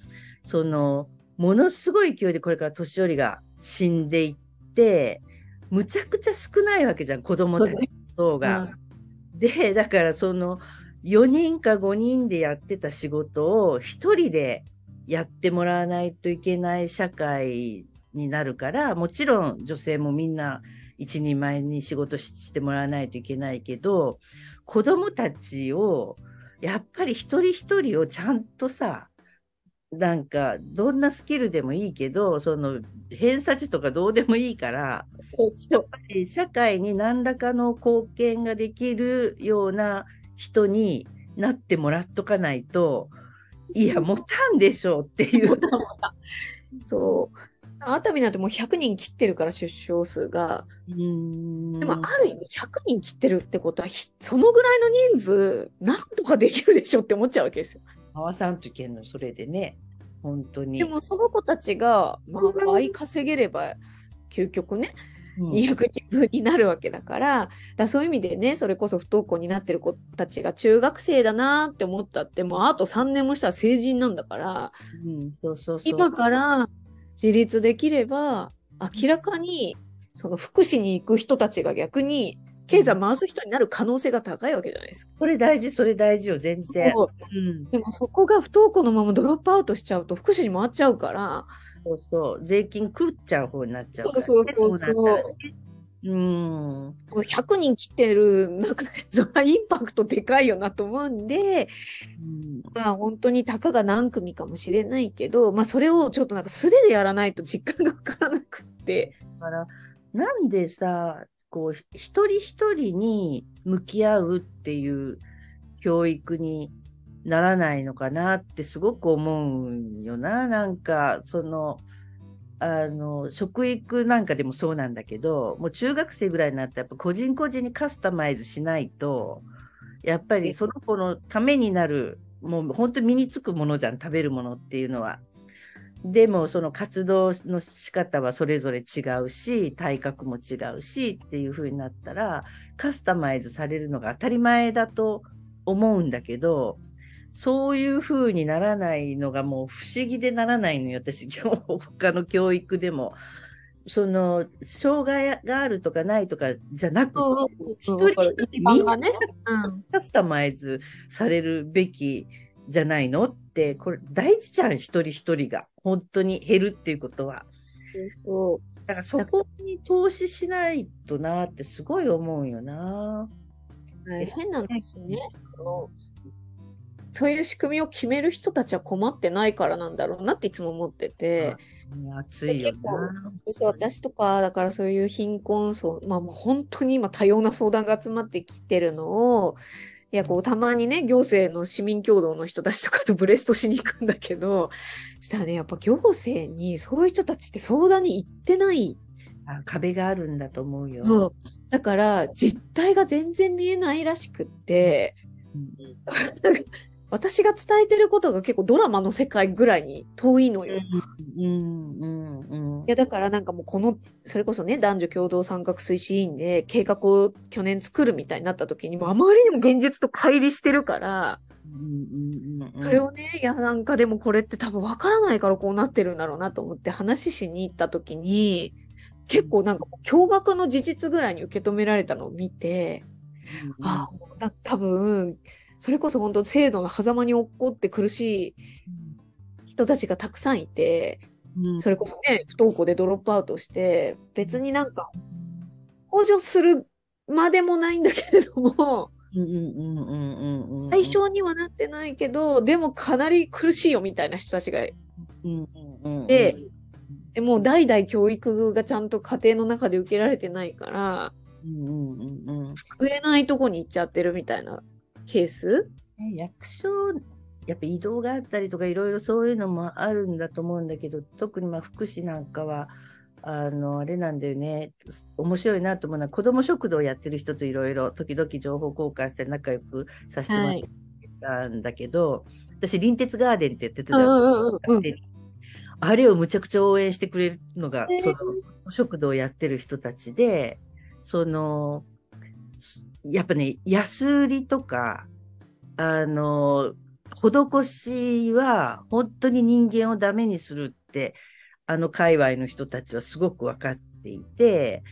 Speaker 2: その、ものすごい勢いでこれから年寄りが死んでいって、むちゃくちゃ少ないわけじゃん、子供たちの層が。で、だからその4人か5人でやってた仕事を1人でやってもらわないといけない社会になるから、もちろん女性もみんな一人前に仕事ししてもらわないといけないけど、子供たちをやっぱり一人一人をちゃんとさ、なんかどんなスキルでもいいけど、その偏差値とかどうでもいいから、やっぱり社会に何らかの貢献ができるような人になってもらっとかないと、いや、持たんでしょうっていう。
Speaker 1: そう。熱海なんてもう100人切ってるから出生数が。でもある意味100人切ってるってことは、ひそのぐらいの人数、なんとかできるでしょって思っちゃうわけですよ。
Speaker 2: 回さんといけんの、それでね。本当に。
Speaker 1: でもその子たちが、まあ、倍稼げれば、究極ね、
Speaker 2: うん、
Speaker 1: 200人分になるわけだから、だそういう意味でね、それこそ不登校になってる子たちが中学生だなって思ったって、もうあと3年もしたら成人なんだから、
Speaker 2: うん、そうそう。
Speaker 1: 今から自立できれば、明らかにその福祉に行く人たちが逆に経済回す人になる可能性が高いわけじゃないですか。
Speaker 2: それ大事、それ大事よ、全然。
Speaker 1: そう
Speaker 2: うん、
Speaker 1: でもそこが不登校のままドロップアウトしちゃうと福祉に回っちゃうから、
Speaker 2: そうそう。税金食っちゃう方になっちゃうから、ね。
Speaker 1: そうそうそうそう
Speaker 2: うん。
Speaker 1: 100人切ってる中で、それはインパクトでかいよなと思うんで、
Speaker 2: うん
Speaker 1: まあ本当にたかが何組かもしれないけど、まあそれをちょっとなんか素手でやらないと実感がわからなくって。
Speaker 2: だから、なんでさ、こう、一人一人に向き合うっていう教育にならないのかなってすごく思うよな。なんか、その、あの、食育なんかでもそうなんだけど、もう中学生ぐらいになったらやっぱ個人個人にカスタマイズしないと、やっぱりその子のためになる、もう本当に身につくものじゃん、食べるものっていうのは。でもその活動の仕方はそれぞれ違うし、体格も違うしっていう風になったら、カスタマイズされるのが当たり前だと思うんだけど、そういう風にならないのがもう不思議でならないのよ、私、今 *laughs* 日他の教育でも。その、障害があるとかないとかじゃなくて、一人一人みん。カスタマイズされるべきじゃないのって、これ大事じゃん、一人一人が。本当に減るっていうことは。
Speaker 1: そう。
Speaker 2: だからそこに投資しないとなってすごい思うよな。
Speaker 1: 変な話ね。その、そういう仕組みを決める人たちは困ってないからなんだろうなっていつも思ってて。
Speaker 2: 熱いよな。
Speaker 1: そう私とか、だからそういう貧困層、まあもう本当に今多様な相談が集まってきてるのを、いや、こう、たまにね、行政の市民共同の人たちとかとブレストしに行くんだけど、*laughs* したらね、やっぱ行政にそういう人たちって相談に行ってない。
Speaker 2: あ壁があるんだと思うよ。
Speaker 1: そう。だから、実態が全然見えないらしくって、
Speaker 2: うん *laughs*
Speaker 1: 私が伝えてることが結構ドラマの世界ぐらいに遠いのよ。い
Speaker 2: うんうんうん
Speaker 1: や、だからなんかもうこの、それこそね、男女共同参画推進員で計画を去年作るみたいになった時にも、あまりにも現実と乖離してるから、
Speaker 2: うんうんうんうん。
Speaker 1: それをね、いや、なんかでもこれって多分わからないからこうなってるんだろうなと思って話しに行った時に、結構なんか驚愕の事実ぐらいに受け止められたのを見て、あ、もうな多分、それこそ本当制度の狭間に落っこって苦しい人たちがたくさんいて、
Speaker 2: うん。
Speaker 1: それこそね、不登校でドロップアウトして、別になんか補助するまでもないんだけれども、対象にはなってないけど、でもかなり苦しいよみたいな人たちが、
Speaker 2: うんうんうん。
Speaker 1: ででもう代々教育がちゃんと家庭の中で受けられてないから、
Speaker 2: うんうんうんうん。
Speaker 1: 救えないとこに行っちゃってるみたいなケース？
Speaker 2: ね役所やっぱ移動があったりとかいろいろそういうのもあるんだと思うんだけど特にまあ福祉なんかはあのあれなんだよね。面白いなと思うのは子ども食堂やってる人といろいろ時々情報交換して仲良くさせてもらってたんだけど、私隣鉄ガーデンってやってたあれをむちゃくちゃ応援してくれるのが、
Speaker 1: へー。
Speaker 2: その食堂をやってる人たちで、その、やっぱね、安売りとか、あの、施しは本当に人間をダメにするって、あの界隈の人たちはすごく分かっていて、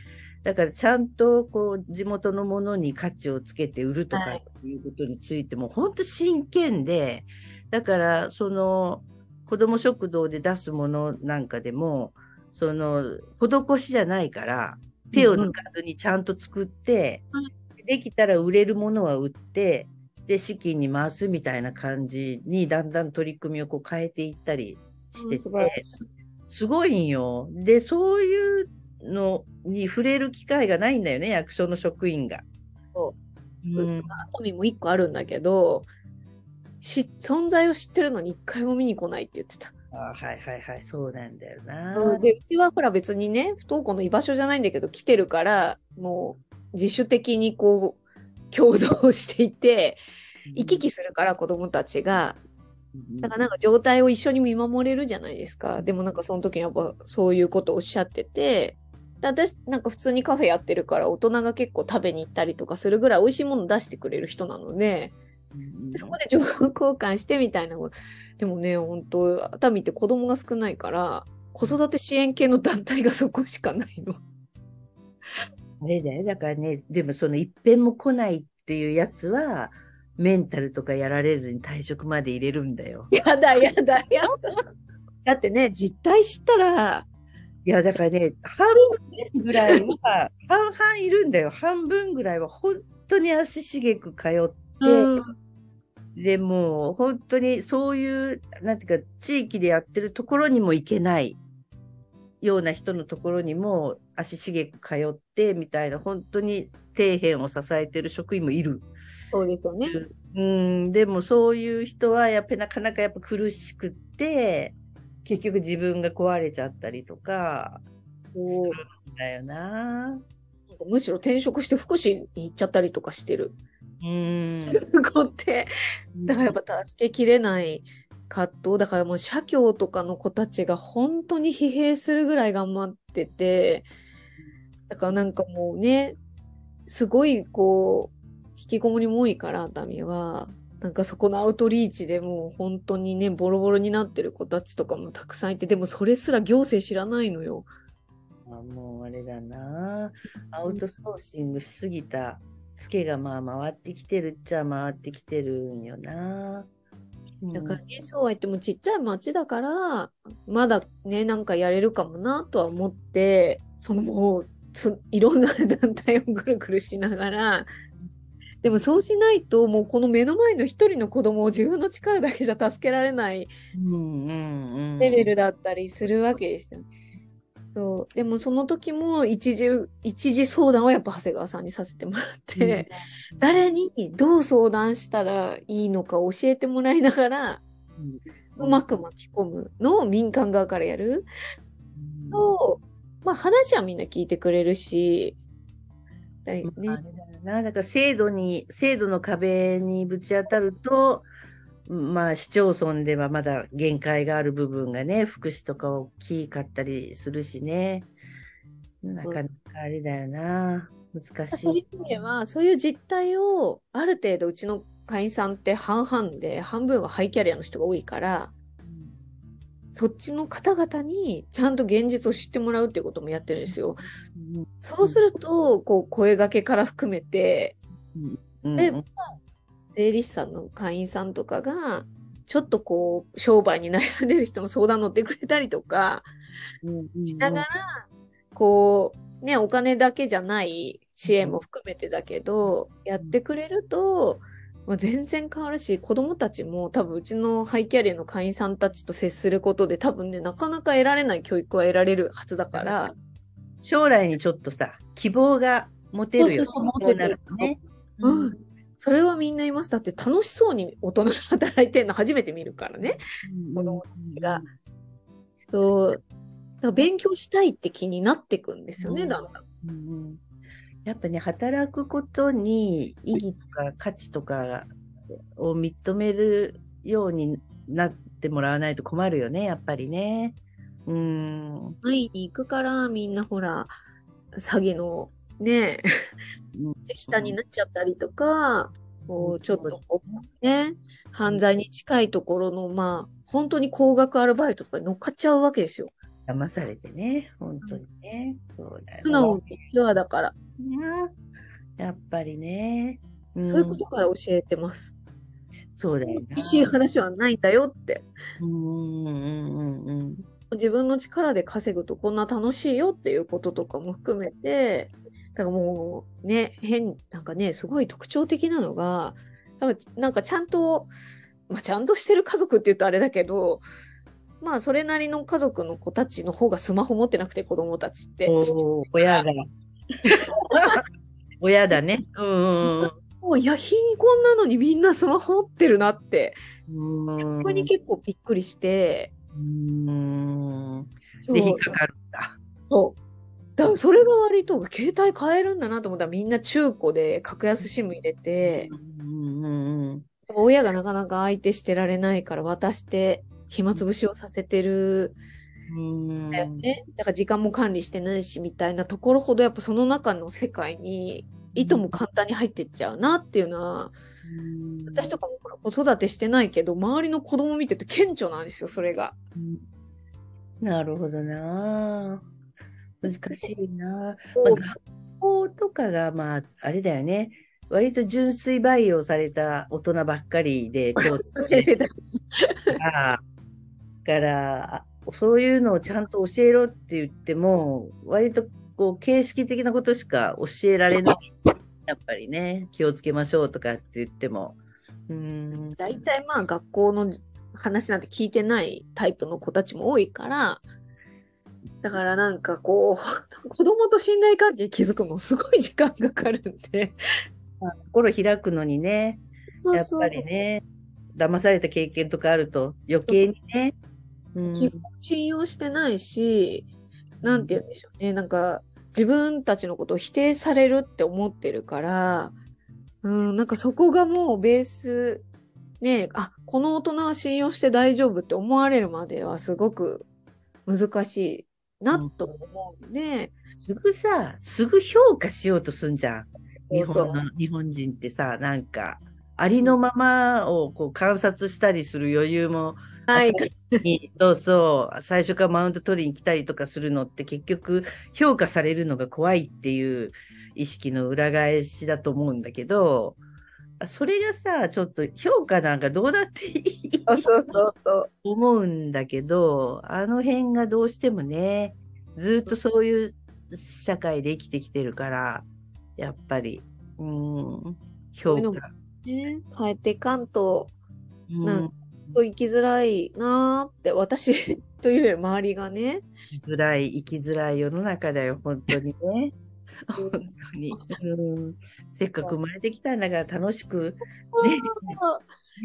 Speaker 2: だからちゃんとこう地元のものに価値をつけて売るとか
Speaker 1: はい。
Speaker 2: っていうことについても本当真剣で、だからその子ども食堂で出すものなんかでも、その施しじゃないから、手を抜かずにちゃんと作って、できたら売れるものは売って、で、資金に回すみたいな感じにだんだん取り組みをこう変えていったりしてて、すごいんよ。で、そういうのに触れる機会がないんだよね、役所の職員が。
Speaker 1: そう
Speaker 2: うん、
Speaker 1: も一個あるんだけど、し存在を知ってるのに一回も見に来ないって言ってた。
Speaker 2: あはいはいはい、そうなんだよな。
Speaker 1: うんで、うちはほら別にね、不登校の居場所じゃないんだけど、来てるから、もう自主的にこう、共同していて、行き来するから子供たちが、だからなんか状態を一緒に見守れるじゃないですか。でもなんかその時にやっぱそういうことをおっしゃってて、で私なんか普通にカフェやってるから大人が結構食べに行ったりとかするぐらい美味しいもの出してくれる人なので、そこで情報交換してみたいな。でもね、本当熱海って子供が少ないから、子育て支援系の団体がそこしかないの。
Speaker 2: あれだよ。だからね、でもその一遍も来ないっていうやつは、メンタルとかやられずに退職まで入れるんだよ。
Speaker 1: やだやだやだ。*laughs* だってね、実態知ったら、
Speaker 2: いや、だからね、半分ぐらいは、半々いるんだよ。半分ぐらいは本当に足しげく通って、
Speaker 1: うん
Speaker 2: でもう本当にそういう、なんていうか、地域でやってるところにも行けないような人のところにも足しげく通ってみたいな、本当に底辺を支えてる職員もいる。
Speaker 1: そうですよね。
Speaker 2: うん、でもそういう人はやっぱりなかなかやっぱ苦しくって、結局自分が壊れちゃったりとか、
Speaker 1: こ
Speaker 2: だよな。
Speaker 1: むしろ転職して福祉に行っちゃったりとかしてる
Speaker 2: うん。
Speaker 1: 子って。だからやっぱ助けきれない葛藤。だからもう社協とかの子たちが本当に疲弊するぐらい頑張ってて、だからなんかもうね、すごいこう、引きこもりも多いから、熱海は。なんかそこのアウトリーチでもう本当にね、ボロボロになってる子たちとかもたくさんいて、でもそれすら行政知らないのよ。
Speaker 2: あもうあれだな。アウトソーシングしすぎたツケがまあ回ってきてるっちゃ回ってきてるんよな。
Speaker 1: だからね、そうは言ってもちっちゃい町だから、まだね、なんかやれるかもなとは思って、そのもう、ついろんな団体をぐるぐるしながら、でもそうしないと、もうこの目の前の一人の子供を自分の力だけじゃ助けられない
Speaker 2: うんうんうん、
Speaker 1: レベルだったりするわけですよ。ね。そう。でもその時も一時、一時相談はやっぱ長谷川さんにさせてもらって、誰にどう相談したらいいのか教えてもらいながら、うまく巻き込むのを民間側からやる。と、まあ話はみんな聞いてくれるし、だいね
Speaker 2: な、だから制度に、制度の壁にぶち当たると、まあ市町村ではまだ限界がある部分がね、福祉とか大きかったりするしね。なかなかあれだよな。難し
Speaker 1: そういう
Speaker 2: い。
Speaker 1: 意味では、そういう実態をある程度うちの会員さんって半々で、半分はハイキャリアの人が多いから、そっちの方々にちゃんと現実を知ってもらうっていうこともやってるんですよ。
Speaker 2: うん。
Speaker 1: そうすると、こう、声掛けから含めて、
Speaker 2: うん。
Speaker 1: で税理士さんの会員さんとかが、ちょっとこう、商売に悩んでる人の相談乗ってくれたりとか、
Speaker 2: うん
Speaker 1: しながら、こう、ね、お金だけじゃない支援も含めてだけど、やってくれると、まあ、全然変わるし、子供たちも多分うちのハイキャリアの会員さんたちと接することで多分ね、なかなか得られない教育は得られるはずだから、
Speaker 2: 将来にちょっとさ、希望が持てるよ
Speaker 1: そうる
Speaker 2: ね。
Speaker 1: うんそれはみんな言います。だって楽しそうに大人が働いてるの初めて見るからね。子供たちがそう。だ勉強したいって気になってくんですよね、
Speaker 2: うん
Speaker 1: だんだん。
Speaker 2: うんうんやっぱね、働くことに意義とか価値とかを認めるようになってもらわないと困るよね、やっぱりね。うん。
Speaker 1: 会いに行くから、みんなほら、詐欺のね、手下になっちゃったりとか、こうちょっとこうね、犯罪に近いところの、まあ、本当に高額アルバイトとかに乗っかっちゃうわけですよ。
Speaker 2: 騙されてね、本当にね。そうだよ
Speaker 1: 素直にピュアだから、
Speaker 2: なやっぱりね。ん
Speaker 1: そういうことから教えてます。
Speaker 2: そうだよな。
Speaker 1: 厳しい話はないんだよって。
Speaker 2: うんうんうんうん
Speaker 1: 自分の力で稼ぐとこんな楽しいよっていうこととかも含めて、だからもうね、変、なんかね、すごい特徴的なのが、なんかちゃんと、まあ、ちゃんとしてる家族って言うとあれだけど、まあそれなりの家族の子たちの方がスマホ持ってなくて子供たちって。
Speaker 2: 親が。*laughs* 親だね。うんうん
Speaker 1: もういや、貧困なのにみんなスマホ持ってるなって、
Speaker 2: うん。
Speaker 1: ここに結構びっくりして、
Speaker 2: うん。で、引っかかるんだ。
Speaker 1: そう。だそれが割と携帯買えるんだなと思ったらみんな中古で格安 SIM 入れて、
Speaker 2: うんうん
Speaker 1: 親がなかなか相手してられないから渡して暇つぶしをさせてるだよね。だから時間も管理してないしみたいなところほどやっぱその中の世界にいとも簡単に入ってっちゃうなっていうのは、
Speaker 2: うん
Speaker 1: 私とかもほら子育てしてないけど周りの子供見てて顕著なんですよ、それが。
Speaker 2: なるほどな。難しいな。まあ、学校とかが、まあ、あれだよね。割と純粋培養された大人ばっかりで、*laughs* こう、
Speaker 1: 先生だ
Speaker 2: から、からそういうのをちゃんと教えろって言っても、割とこう形式的なことしか教えられない。やっぱりね、気をつけましょうとかって言っても。うん。
Speaker 1: 大体まあ学校の話なんて聞いてないタイプの子たちも多いから、だからなんかこう、*laughs* 子供と信頼関係築くのすごい時間かかるんで。
Speaker 2: 心開くのにね、やっ
Speaker 1: そうそう。
Speaker 2: ぱりね、騙された経験とかあると余計にね。うん
Speaker 1: 基本信用してないし、なんて言うんでしょうね。なんか自分たちのことを否定されるって思ってるから、うん、なんかそこがもうベース、ね、あ、この大人は信用して大丈夫って思われるまではすごく難しいなと思うんで、
Speaker 2: すぐさ、すぐ評価しようとすんじゃん。日
Speaker 1: そうそう
Speaker 2: 日本人ってさ、なんか、ありのままをこう観察したりする余裕も
Speaker 1: はい。
Speaker 2: にそうそう、最初からマウント取りに来たりとかするのって結局評価されるのが怖いっていう意識の裏返しだと思うんだけど、それがさ、ちょっと評価なんかどうだっていい
Speaker 1: そうそうそう。
Speaker 2: 思うんだけど、あの辺がどうしてもね、ずっとそういう社会で生きてきてるから、やっぱり、うん、評価。
Speaker 1: ね、変えていかんと、
Speaker 2: うん
Speaker 1: なんと生きづらいなーって、私 *laughs* というより周りがね。
Speaker 2: 生きづらい、生きづらい世の中だよ、本当にね。本当に、うん。せっかく生まれてきたんだから楽しく。ね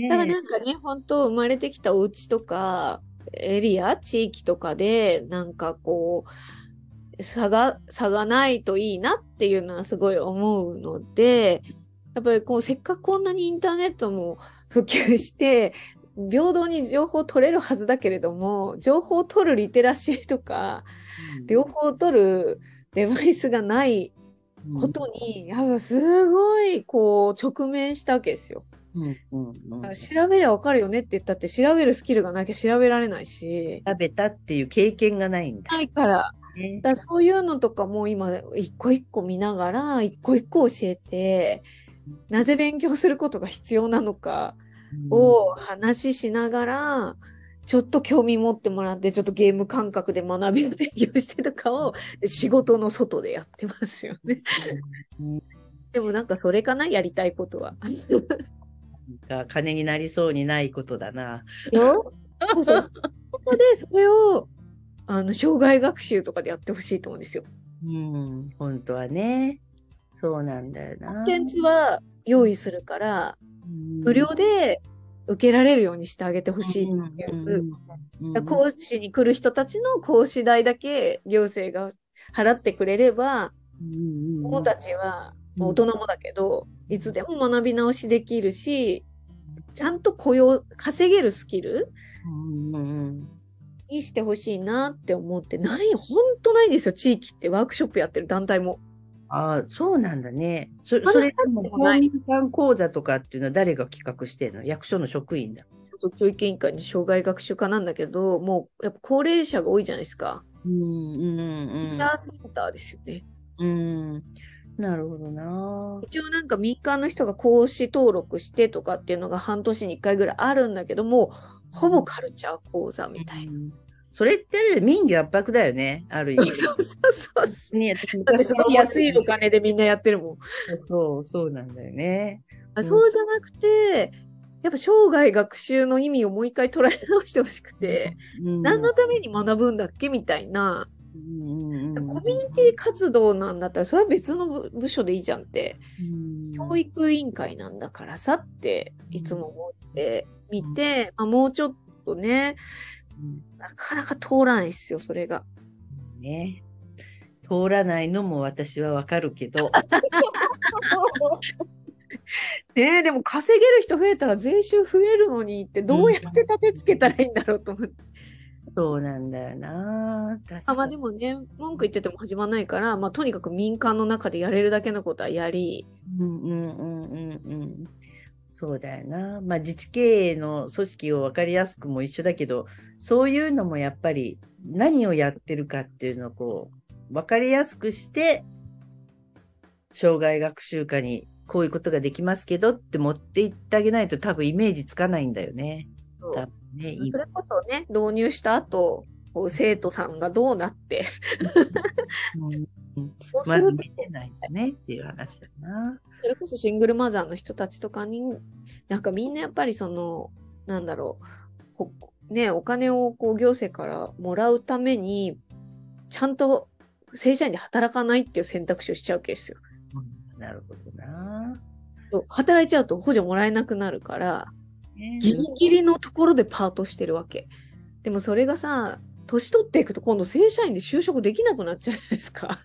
Speaker 1: だからなんかね、本当生まれてきたお家とか、エリア、地域とかで、なんかこう、差が、差がないといいなっていうのはすごい思うので、やっぱりこう、せっかくこんなにインターネットも普及して、平等に情報を取れるはずだけれども、情報を取るリテラシーとか、両方取るデバイスがないことに、やっぱすごいこう直面したわけですよ。
Speaker 2: うんうんうん
Speaker 1: 調べりゃわかるよねって言ったって調べるスキルがなきゃ調べられないし。
Speaker 2: 食べたっていう経験がないんだ。
Speaker 1: ないから。
Speaker 2: ね
Speaker 1: だからそういうのとかも今一個一個見ながら一個一個教えてなぜ勉強することが必要なのかを話ししながらちょっと興味持ってもらってちょっとゲーム感覚で学びを勉強してとかを仕事の外でやってますよね。
Speaker 2: うん
Speaker 1: でもなんかそれかなやりたいことは。
Speaker 2: が金になりそうにないことだな。
Speaker 1: よそうそう。そこでそれをあの障害学習とかでやってほしいと思うんですよ。
Speaker 2: うん、本当はね。そうなんだよな。
Speaker 1: コンテンツは用意するから
Speaker 2: うん
Speaker 1: 無料で受けられるようにしてあげてほしいっていう。講師に来る人たちの講師代だけ行政が払ってくれれば、子供たちは、大人もだけど、いつでも学び直しできるし、ちゃんと雇用、稼げるスキルにしてほしいなって思って、ない、ほんとないんですよ、地域ってワークショップやってる団体も。
Speaker 2: ああ、そうなんだね。そそれでも公民館講座とかっていうのは誰が企画してんの？役所の職員だ。
Speaker 1: ちょっと教育委員会の障害学習課なんだけど、もうやっぱ高齢者が多いじゃないですか。
Speaker 2: うんうんうん
Speaker 1: チャーセンターですよね。
Speaker 2: うん。なるほどな。
Speaker 1: 一応なんか民間の人が講師登録してとかっていうのが半年に1回ぐらいあるんだけども、ほぼカルチャー講座みたいな。
Speaker 2: うんそれってあれだよ民業圧迫だよね、ある意味。*laughs*
Speaker 1: そうそうそう。
Speaker 2: ね、私
Speaker 1: だってすごい安いお金でみんなやってるもん。
Speaker 2: そう、そうなんだよね。ん。
Speaker 1: あそうじゃなくて、やっぱ生涯学習の意味をもう一回捉え直してほしくて、
Speaker 2: うん、
Speaker 1: 何のために学ぶんだっけみたいな、コミュニティ活動なんだったら、それは別の部部署でいいじゃんって、
Speaker 2: うん。
Speaker 1: 教育委員会なんだからさって、いつも思ってみて、まあ、もうちょっとね、なかなか通らないですよ、それが。
Speaker 2: うんね。通らないのも私はわかるけど。*laughs*
Speaker 1: ねえ、でも稼げる人増えたら税収増えるのにってどうやって立てつけたらいいんだろうと思って。
Speaker 2: そうなんだよな。確
Speaker 1: あまあ。でもね、文句言ってても始まらないから、まあとにかく民間の中でやれるだけのことはやり、
Speaker 2: うんうんうんうんうん。そうだよな。まあ自治経営の組織を分かりやすくも一緒だけど、そういうのもやっぱり何をやってるかっていうのをこう、分かりやすくして、障害学習科にこういうことができますけどって持っていってあげないと多分イメージつかないんだよね。
Speaker 1: そう
Speaker 2: 多分ね。
Speaker 1: それこそね、導入した後、こう生徒さんがどうなって、
Speaker 2: うん
Speaker 1: こうすると
Speaker 2: まず見てないんだねっていう話だな。
Speaker 1: それこそシングルマザーの人たちとかに、なんかみんなやっぱりその、なんだろう、ほね、お金をこう行政からもらうために、ちゃんと正社員で働かないっていう選択肢をしちゃうわけですよ。
Speaker 2: うんなるほどな。
Speaker 1: 働いちゃうと補助もらえなくなるから、
Speaker 2: ね
Speaker 1: ギリギリのところでパートしてるわけ。でもそれがさ、年取っていくと今度正社員で就職できなくなっちゃうじゃないですか。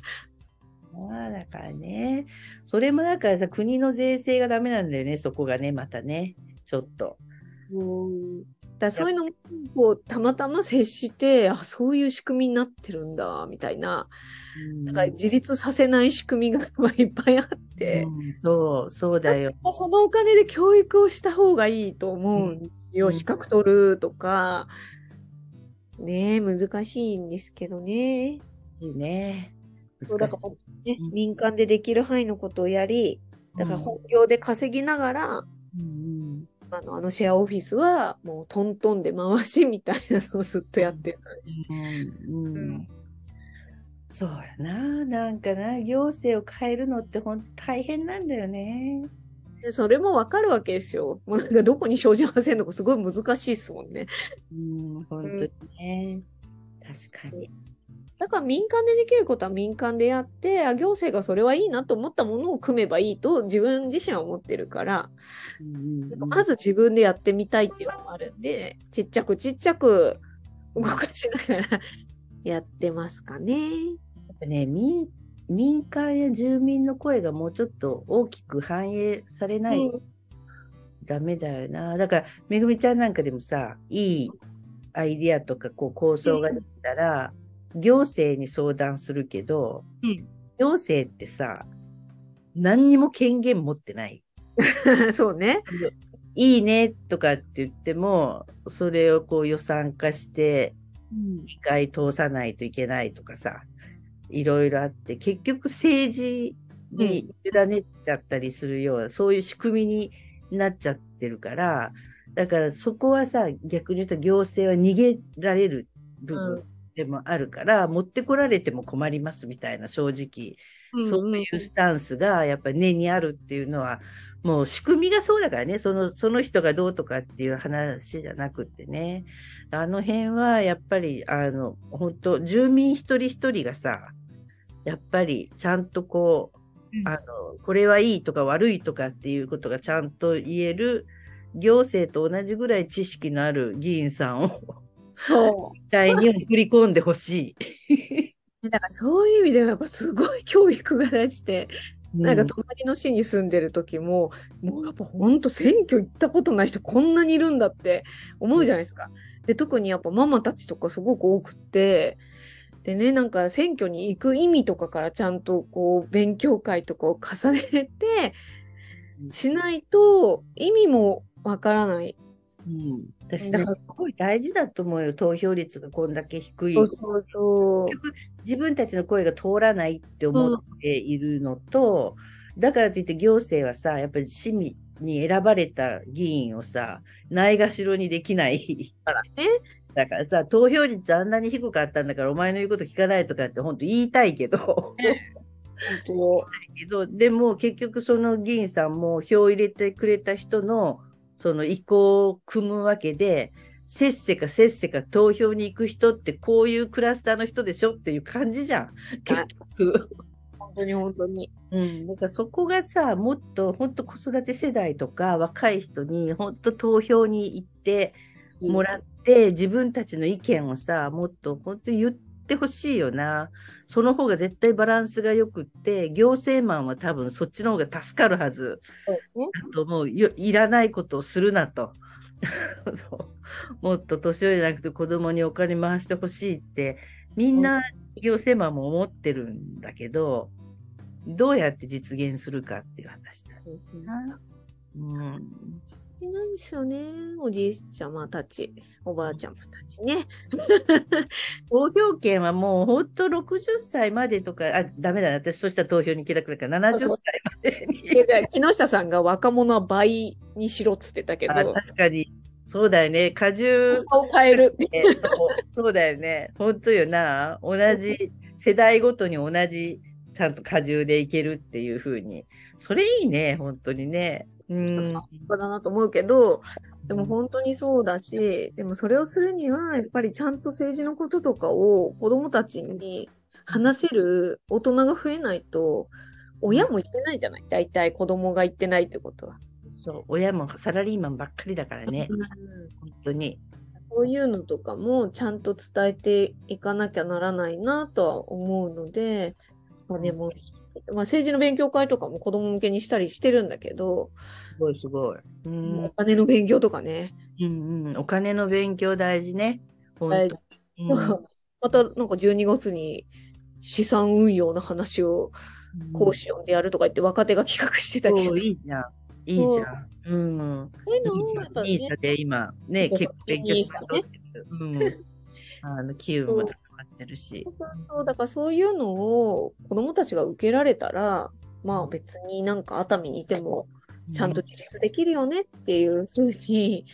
Speaker 2: まあだからね、それもだからさ、国の税制がダメなんだよね、そこがね、またね、ちょっと。
Speaker 1: そうだそういうのもこうたまたま接して、あ、そういう仕組みになってるんだ、みたいな。だから自立させない仕組みが *laughs* いっぱいあって、
Speaker 2: うんそう、そうだよ。
Speaker 1: そのお金で教育をした方がいいと思うんですよ。
Speaker 2: うん
Speaker 1: 資格取るとか。ねえ、難しいんですけどね。
Speaker 2: しいね。
Speaker 1: そうだから、ね
Speaker 2: うん
Speaker 1: 民間でできる範囲のことをやり、だから本業で稼ぎながら、
Speaker 2: うん
Speaker 1: あのあのシェアオフィスはもうトントンで回しみたいなのをずっとやってるんです。
Speaker 2: うんうんそうやな、なんかな、行政を変えるのって本当大変なんだよね。
Speaker 1: でそれもわかるわけですよ。もうなんかどこに照準合わせるのかすごい難しいですもんね。
Speaker 2: うん、本当にね。確かに。
Speaker 1: だから民間でできることは民間でやって、あ行政がそれはいいなと思ったものを組めばいいと自分自身は思ってるから、
Speaker 2: うん
Speaker 1: まず自分でやってみたいっていうのもあるんで、ちっちゃくちっちゃく動かしながら *laughs* やってますかね。
Speaker 2: やっぱね民、民間や住民の声がもうちょっと大きく反映されないとダメだよな。だから、めぐみちゃんなんかでもさ、いいアイディアとかこう構想ができたら、行政に相談するけど、
Speaker 1: うん
Speaker 2: 行政ってさ、何にも権限持ってない。*laughs*
Speaker 1: そうね。
Speaker 2: いいねとかって言っても、それをこう予算化して、議会通さないといけないとかさ、いろいろあって、結局政治に委ねちゃったりするような、そういう仕組みになっちゃってるから、だからそこはさ、逆に言うと行政は逃げられる部分でもあるから、持ってこられても困りますみたいな正直、そういうスタンスがやっぱり根にあるっていうのは、もう仕組みがそうだからね、そのその人がどうとかっていう話じゃなくってね、あの辺はやっぱり、あの、本当住民一人一人がさ、やっぱりちゃんとこう、
Speaker 1: うん。
Speaker 2: あの、これはいいとか悪いとかっていうことがちゃんと言える、行政と同じぐらい知識のある議員さんを
Speaker 1: そ
Speaker 2: 期待に送り込んでほしい。
Speaker 1: う。*laughs* だからそういう意味ではやっぱすごい教育が大事で、なんか
Speaker 2: うん
Speaker 1: 隣の市に住んでる時も、もうやっぱ本当選挙行ったことない人こんなにいるんだって思うじゃないですか。で、特にやっぱママたちとかすごく多くって、でね、なんか選挙に行く意味とかからちゃんとこう勉強会とかを重ねてしないと意味もわからない。
Speaker 2: うん、私ね、
Speaker 1: だから
Speaker 2: すごい大事だと思うよ、投票率がこんだけ低い。
Speaker 1: そうそうそう。
Speaker 2: 自分たちの声が通らないって思っているのと、だからといって行政はさ、やっぱり市民に選ばれた議員をさ、ないがしろにできない。
Speaker 1: からね。
Speaker 2: だからさ、投票率あんなに低かったんだから、お前の言うこと聞かないとかって本当言いたいけど、
Speaker 1: 本
Speaker 2: けど、でも結局その議員さんも票を入れてくれた人のその意向を組むわけで、せっせかせっせか投票に行く人ってこういうクラスターの人でしょっていう感じじゃん。結局。
Speaker 1: 当本当に本当に。
Speaker 2: うん、だからそこがさ、もっと本当子育て世代とか若い人に本当投票に行ってもらって、自分たちの意見をさ、もっと本当に言ってほしいよな。その方が絶対バランスがよくって、行政マンは多分そっちの方が助かるはず。
Speaker 1: そうね。
Speaker 2: あともうよいらないことをするなと。*laughs* もっと年寄りじゃなくて子供にお金回してほしいって、みんな行政マンも思ってるんだけど、どうやって実現するかっていう話だ。うん、
Speaker 1: しないんですよね。おじいちゃまたち、おばあちゃまたちね。*laughs*
Speaker 2: 投票権はもう本当60歳までとか、あ、ダメだな。私そうしたら投票に行けなくなるから、70歳までに。
Speaker 1: でじゃあ木下さんが若者は倍にしろっつってたけど、
Speaker 2: あ確かに。そうだよね。果汁
Speaker 1: 差を変える。
Speaker 2: ねそうそうだよね。本当よな。同じ世代ごとに同じちゃんと果汁でいけるっていう風に。それいいね、本当にね。うん。
Speaker 1: さすがだなと思うけど、でも本当にそうだし、でもそれをするには、やっぱりちゃんと政治のこととかを子供たちに話せる大人が増えないと、親も言ってないじゃない？大体子供が言ってないってことは。
Speaker 2: そう、親もサラリーマンばっかりだからね。
Speaker 1: うん
Speaker 2: 本当に。
Speaker 1: そういうのとかもちゃんと伝えていかなきゃならないなとは思うので、まあね、もうまあ、政治の勉強会とかも子供向けにしたりしてるんだけど、
Speaker 2: すごいすごい。う
Speaker 1: お
Speaker 2: ん、
Speaker 1: 金の勉強とかね。
Speaker 2: うん、うん。お金の勉強大事ね。本
Speaker 1: 大
Speaker 2: 当
Speaker 1: 事そうまたなんか12月に資産運用の話を
Speaker 2: うん
Speaker 1: 講師呼んでやるとか言って若手が企画してたけど、
Speaker 2: そう、いいじゃん。いいじゃん。うん。
Speaker 1: そういうのをやっぱね
Speaker 2: ニーサで今、ね、結構勉強していう。うん。*laughs* あの、機運も高まってるし。
Speaker 1: そうそうだからそういうのを子供たちが受けられたら、まあ別になんか熱海にいてもちゃんと自立できるよねっていうふうに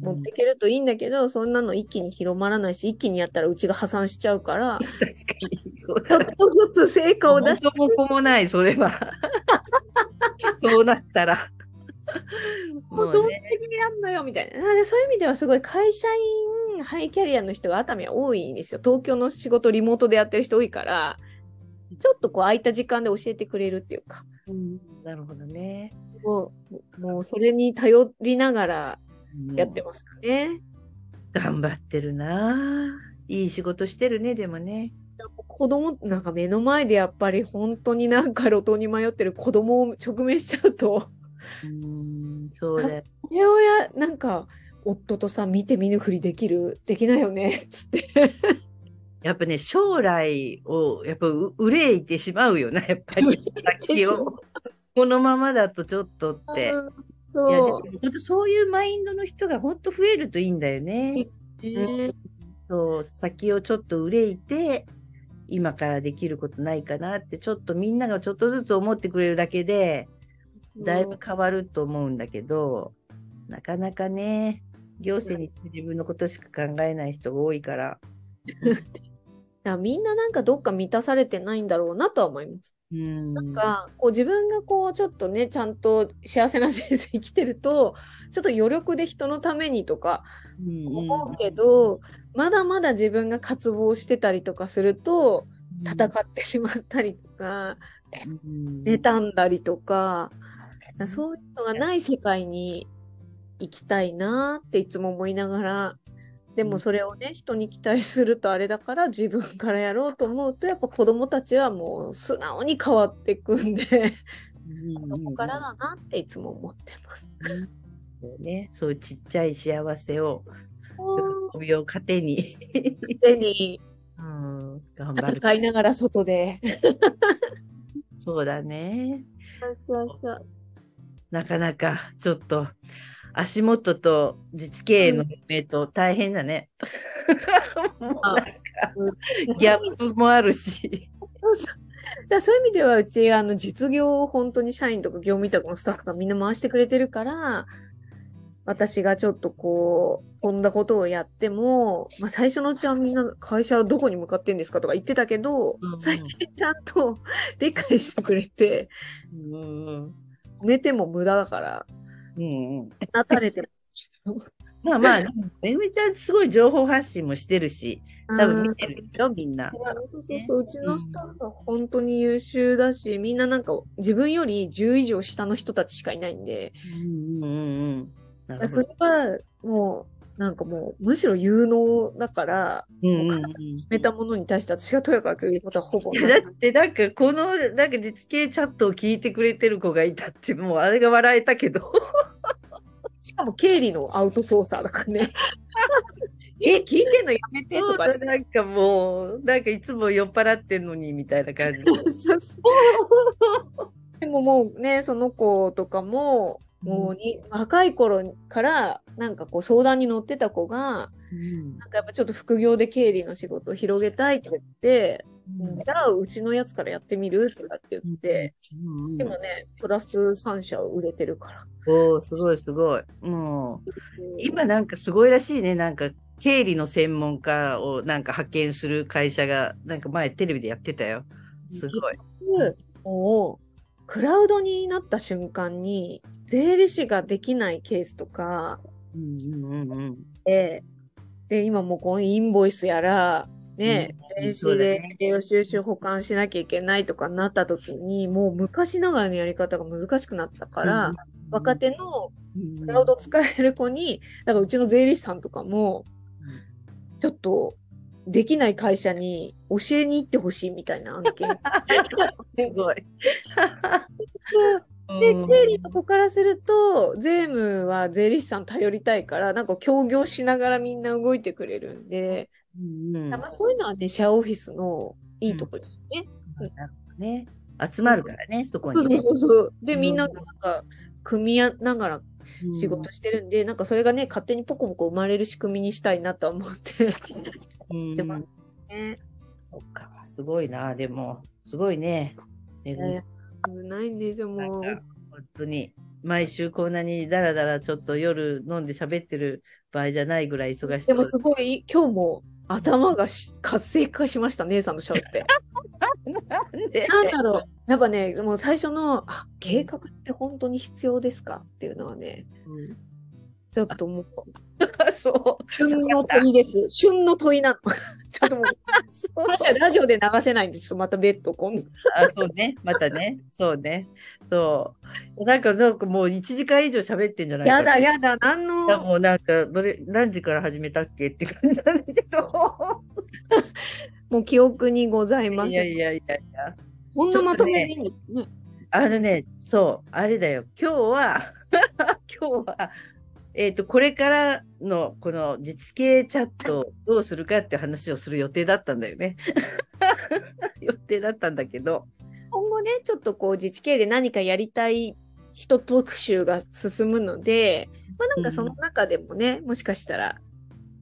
Speaker 1: 持っていけるといいんだけど、そんなの一気に広まらないし、一気にやったらうちが破産しちゃうから、
Speaker 2: 確かに、そう
Speaker 1: ちょっ。とずつ成果を出して
Speaker 2: 元も子もない、それは。*laughs* そうなったら。
Speaker 1: もうどう的にやんのよみたいな。なのでそういう意味ではすごい会社員、ハイキャリアの人が熱海は多いんですよ。東京の仕事リモートでやってる人多いから、ちょっとこう空いた時間で教えてくれるっていうか、
Speaker 2: うんなるほどね。
Speaker 1: もうもうそれに頼りながらやってますかね。
Speaker 2: 頑張ってるなあいい仕事してるね、でもね。
Speaker 1: 子供なんか目の前でやっぱり本当になんか路頭に迷ってる子供を直面しちゃうと、
Speaker 2: うん、そうだよ。
Speaker 1: これをやなんか夫とさ見て見ぬふりできるできないよねっ *laughs* つって。
Speaker 2: やっぱね、将来をやっぱう憂いてしまうよな、やっぱり。*laughs* 先を。このままだとちょっとって。
Speaker 1: うん
Speaker 2: いやで
Speaker 1: そ
Speaker 2: も本当そういうマインドの人が本当増えるといいんだよ。ねそう、先をちょっと憂いて、今からできることないかなって、ちょっとみんながちょっとずつ思ってくれるだけで、だいぶ変わると思うんだけど、なかなかね、行政に自分のことしか考えない人が多いから。
Speaker 1: だからみんななんかどっか満たされてないんだろうなとは思います。
Speaker 2: うん。
Speaker 1: なんかこう自分がこうちょっとねちゃんと幸せな人生生きてるとちょっと余力で人のためにとか
Speaker 2: うん
Speaker 1: 思うけど、まだまだ自分が渇望してたりとかすると戦ってしまったりとか、
Speaker 2: うん
Speaker 1: 妬んだりとか、そういうのがない世界に行きたいなっていつも思いながら、でもそれをね、人に期待するとあれだから自分からやろうと思うと、やっぱ子供たちはもう素直に変わっていくんで、子供からだなっていつも思ってます。
Speaker 2: そうね、そういうちっちゃい幸せを、
Speaker 1: 本
Speaker 2: 喜びを糧に、
Speaker 1: 当に *laughs*
Speaker 2: うん、頑張る。
Speaker 1: 戦いながら外で。
Speaker 2: そうだね。
Speaker 1: そうそうそう。
Speaker 2: なかなかちょっと足元と自治経営の運営と大変だね。*laughs* ギャップもあるし。
Speaker 1: だそういう意味ではうちあの実業を本当に社員とか業務委託のスタッフがみんな回してくれてるから私がちょっとこうこんなことをやっても、まあ、最初のうちはみんな会社はどこに向かってんですかとか言ってたけど、
Speaker 2: うん。うん
Speaker 1: 最近ちゃんと *laughs* 理解してくれて
Speaker 2: うん。
Speaker 1: 寝ても無駄だから
Speaker 2: うんうん、
Speaker 1: なたれてますけど。
Speaker 2: まあまあ、めぐみちゃんすごい情報発信もしてるし、多分見てるでしょ、みんな。
Speaker 1: そうそうそう、うちのスタッフは本当に優秀だし、みんななんか自分より10以上下の人たちしかいないんで、
Speaker 2: うんうんうん。
Speaker 1: そ
Speaker 2: ど
Speaker 1: れはもう、なんかもう、むしろ有能だから、
Speaker 2: うんうんうん。
Speaker 1: 決めたものに対して私がとやかく言うことはほぼ
Speaker 2: だってなんかこのなんか実系チャットを聞いてくれてる子がいたってもうあれが笑えたけど。*laughs*
Speaker 1: しかも経理のアウトソーサーだからね。*laughs* え、聞いてんのやめてとか。
Speaker 2: そうだなんかもうなんかいつも酔っ払ってんのにみたいな感じ。*laughs*
Speaker 1: でももうね、その子とかも、もうに、若い頃からなんかこう相談に乗ってた子が、
Speaker 2: うん。
Speaker 1: なんかやっぱちょっと副業で経理の仕事を広げたいって言って、じゃあうちのやつからやってみるとかって言って、
Speaker 2: うんうん
Speaker 1: でもね、プラス3社売れてるから。
Speaker 2: おーすごいすごい。もう今なんかすごいらしいね。なんか経理の専門家をなんか派遣する会社がなんか前テレビでやってたよ。すごい。
Speaker 1: もう、クラウドになった瞬間に、税理士ができないケースとか
Speaker 2: うんうんうんうん。
Speaker 1: で、で、今もうこのインボイスやら、ね、
Speaker 2: うん
Speaker 1: 電子で栄養収集保管しなきゃいけないとかなった時に、もう昔ながらのやり方が難しくなったから、若手のクラウド使える子に、だからうちの税理士さんとかも、ちょっと、できない会社に教えに行ってほしいみたいな案件。*laughs*
Speaker 2: すごい。*laughs*
Speaker 1: で、経理の子からすると、税務は税理士さん頼りたいから、なんか協業しながらみんな動いてくれるんで、
Speaker 2: うんうん
Speaker 1: まあ、そういうのはね、シェアオフィスのいいとこですよね。
Speaker 2: なるほどね。集まるからね、そこ
Speaker 1: そう
Speaker 2: にね。
Speaker 1: そうそう。で、
Speaker 2: うん
Speaker 1: みんななんか、組み合ながら仕事してるんで、なんかそれがね、勝手にポコポコ生まれる仕組みにしたいなとは思って、知ってますね。
Speaker 2: そっか、すごいな、でも、すごいね。めぐみ
Speaker 1: いやないんですよ、もう。
Speaker 2: 本当に、毎週こんなにだらだらちょっと夜飲んで喋ってる場合じゃないぐらい忙しそう。
Speaker 1: でもすごい、今日も頭がし活性化しました、姉さんのシャワーって。
Speaker 2: なんで？
Speaker 1: なんだろう。やっぱね、もう最初の、あ、計画って本当に必要ですか？っていうのはね、*laughs* *laughs* ちょっともう、
Speaker 2: そう。
Speaker 1: 旬の問いです。旬の問いなの。ちょっともう、
Speaker 2: そう
Speaker 1: 私はラジオで流せないんで、ちょっとまた別途今度。
Speaker 2: あそうね。またね。そうね。そう。なんか、なんかもう1時間以上喋ってんじゃないか
Speaker 1: やだやだ、なんの。
Speaker 2: もうなんか、どれ、何時から始めたっけって感じなんだけど。*laughs*
Speaker 1: もう記憶にございません。
Speaker 2: いやいやいやいや。
Speaker 1: こんなまとめでいいんですね。
Speaker 2: あのね、そう、あれだよ。今日は、今日は、えっ、と、これからのこの自治系チャットをどうするかっていう話をする予定だったんだよね。*laughs* 予定だったんだけど、
Speaker 1: 今後ね、ちょっとこう自治系で何かやりたい人特集が進むので、まあなんかその中でもね、もしかしたら、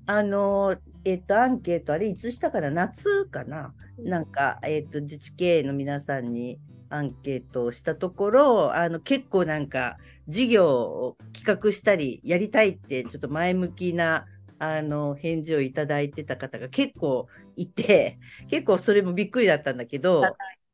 Speaker 2: あの、えっ、と、アンケート、あれ、いつしたかな？夏かな？なんか、えっ、と、自治系の皆さんにアンケートをしたところ、あの、結構なんか、事業を企画したり、やりたいって、ちょっと前向きな、あの、返事をいただいてた方が結構いて、*laughs* 結構それもびっくりだったんだけど、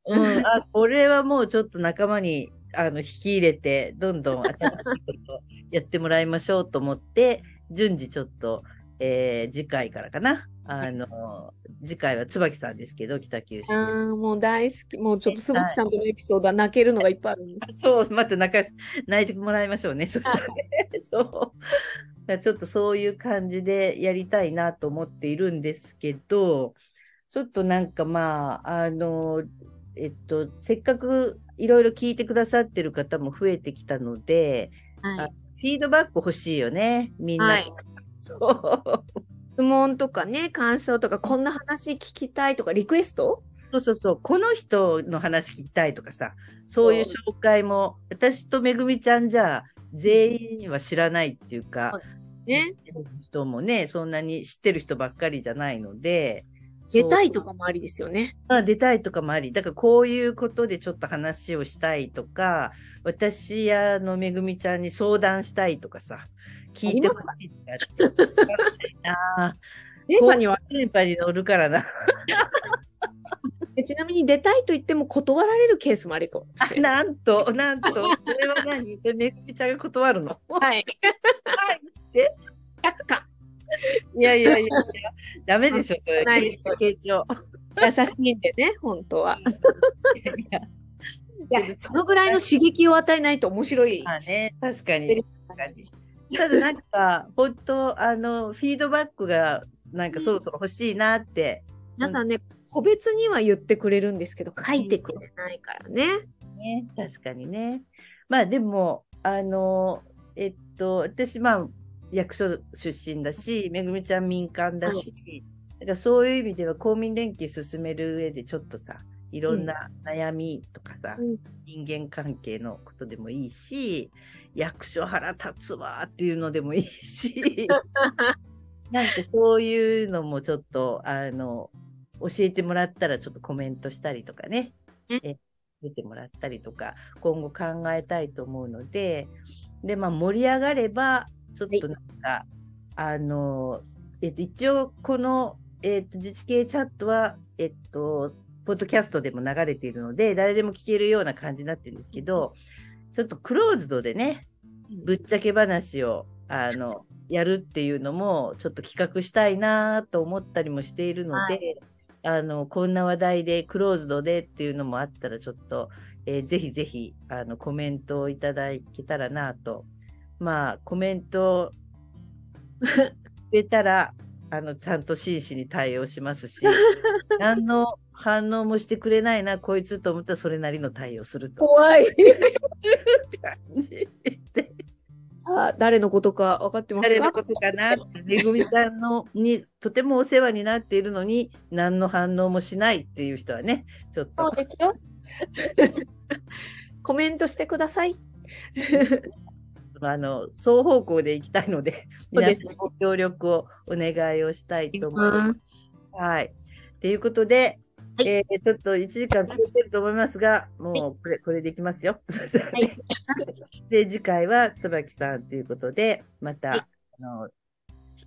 Speaker 2: うん、あ、これはもうちょっと仲間に、あの、引き入れて、どんどん新しいことをやってもらいましょうと思って、順次ちょっと、えー次回からかな。あの、次回は椿さんですけど、北九州。
Speaker 1: あーもう大好き。もうちょっと鈴木さんとのエピソードは泣けるのがいっぱいあるんで。
Speaker 2: そう、また泣かし泣いてもらいましょうね。そしたらね。*laughs* そう。ちょっとそういう感じでやりたいなと思っているんですけど、ちょっとなんかまあ、あの、えっと、せっかくいろいろ聞いてくださってる方も増えてきたので、
Speaker 1: は
Speaker 2: あフィードバック欲しいよね、みんな。
Speaker 1: はい
Speaker 2: そう。
Speaker 1: 質問とかね、感想とか、こんな話聞きたいとか、リクエスト？
Speaker 2: そうそうそう、この人の話聞きたいとかさ、そういう紹介も、私とめぐみちゃんじゃ、全員は知らないっていうか、
Speaker 1: ね。
Speaker 2: 人もね、そんなに知ってる人ばっかりじゃないので、
Speaker 1: 出たいと
Speaker 2: か。
Speaker 1: かもありですよね。
Speaker 2: まあ、出たいとかもあり、だからこういうことでちょっと話をしたいとか、私やのめぐみちゃんに相談したいとかさ、聞いてほしいって。*laughs* あ
Speaker 1: 姉さんには、
Speaker 2: 電波に乗るからな。*laughs*
Speaker 1: ちなみに出たいと言っても断られるケースもありかもしれない。*laughs*
Speaker 2: なんと、なんと、それは何？でめぐみちゃんが断るの？
Speaker 1: はい。
Speaker 2: で
Speaker 1: 却下。
Speaker 2: いやいやいやいや、ダメでしょ、それ。
Speaker 1: ないです。優しいんでね、本当は。
Speaker 2: いや
Speaker 1: いや、そのぐらいの刺激を与えないと面白い。
Speaker 2: まあね、確かに。確かに。ただなんか、*laughs* 本当あの、フィードバックが、なんかそろそろ欲しいなって。
Speaker 1: 皆さんね、個別には言ってくれるんですけど、書いてくれないからね。
Speaker 2: ね、確かにね。まあでも、あの、えっと、私、まあ、役所出身だし、めぐみちゃん民間だし、だからそういう意味では公民連携進める上でちょっとさ、いろんな悩みとかさ、
Speaker 1: うん。
Speaker 2: 人間関係のことでもいいし、役所腹立つわっていうのでもいいし、*laughs* なんかそういうのもちょっと、あの、教えてもらったらちょっとコメントしたりとかね、
Speaker 1: ね
Speaker 2: え出てもらったりとか、今後考えたいと思うので、で、まあ盛り上がれば、ちょっとなんか、あの、えっと、一応この、えっと、自治系チャットは、えっと、ポッドキャストでも流れているので、誰でも聞けるような感じになってるんですけど、ちょっとクローズドでね、ぶっちゃけ話を、あの、やるっていうのも、ちょっと企画したいなと思ったりもしているので、
Speaker 1: は
Speaker 2: あの、こんな話題でクローズドでっていうのもあったら、ちょっと、えーぜひぜひ、あの、コメントをいただけたらなと。まあ、コメント *laughs* くれたら、あの、ちゃんと真摯に対応しますし、*laughs* 何の反応もしてくれないな、こいつと思ったらそれなりの対応すると。
Speaker 1: 怖い。
Speaker 2: 感じで
Speaker 1: さあ、誰のことか分かってますか？
Speaker 2: 誰のことかなめぐみさんのにとてもお世話になっているのに、何の反応もしないっていう人はね、ちょっと
Speaker 1: そうですよ。*laughs* コメントしてください。
Speaker 2: あの双方向で行きたいので、皆さんご協力をお願いをしたいと思います。はい。ということで、
Speaker 1: はい
Speaker 2: えーちょっと1時間超えてると思いますが、もうこれこれでいきますよ。
Speaker 1: い *laughs*
Speaker 2: で、次回は椿さんということで、また、
Speaker 1: はい
Speaker 2: あの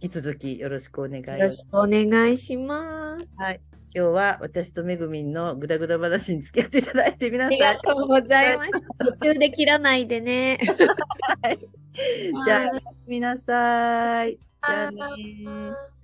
Speaker 2: 引き続きよろしくお願いを
Speaker 1: よろしくお願いします。
Speaker 2: はい。今日は私とめぐみんのぐだぐだ話に付き合っていただいて皆さん
Speaker 1: ありがとうございます。*laughs* 途中で切らないでね。*laughs*
Speaker 2: じゃあおやすみなさい。じゃあね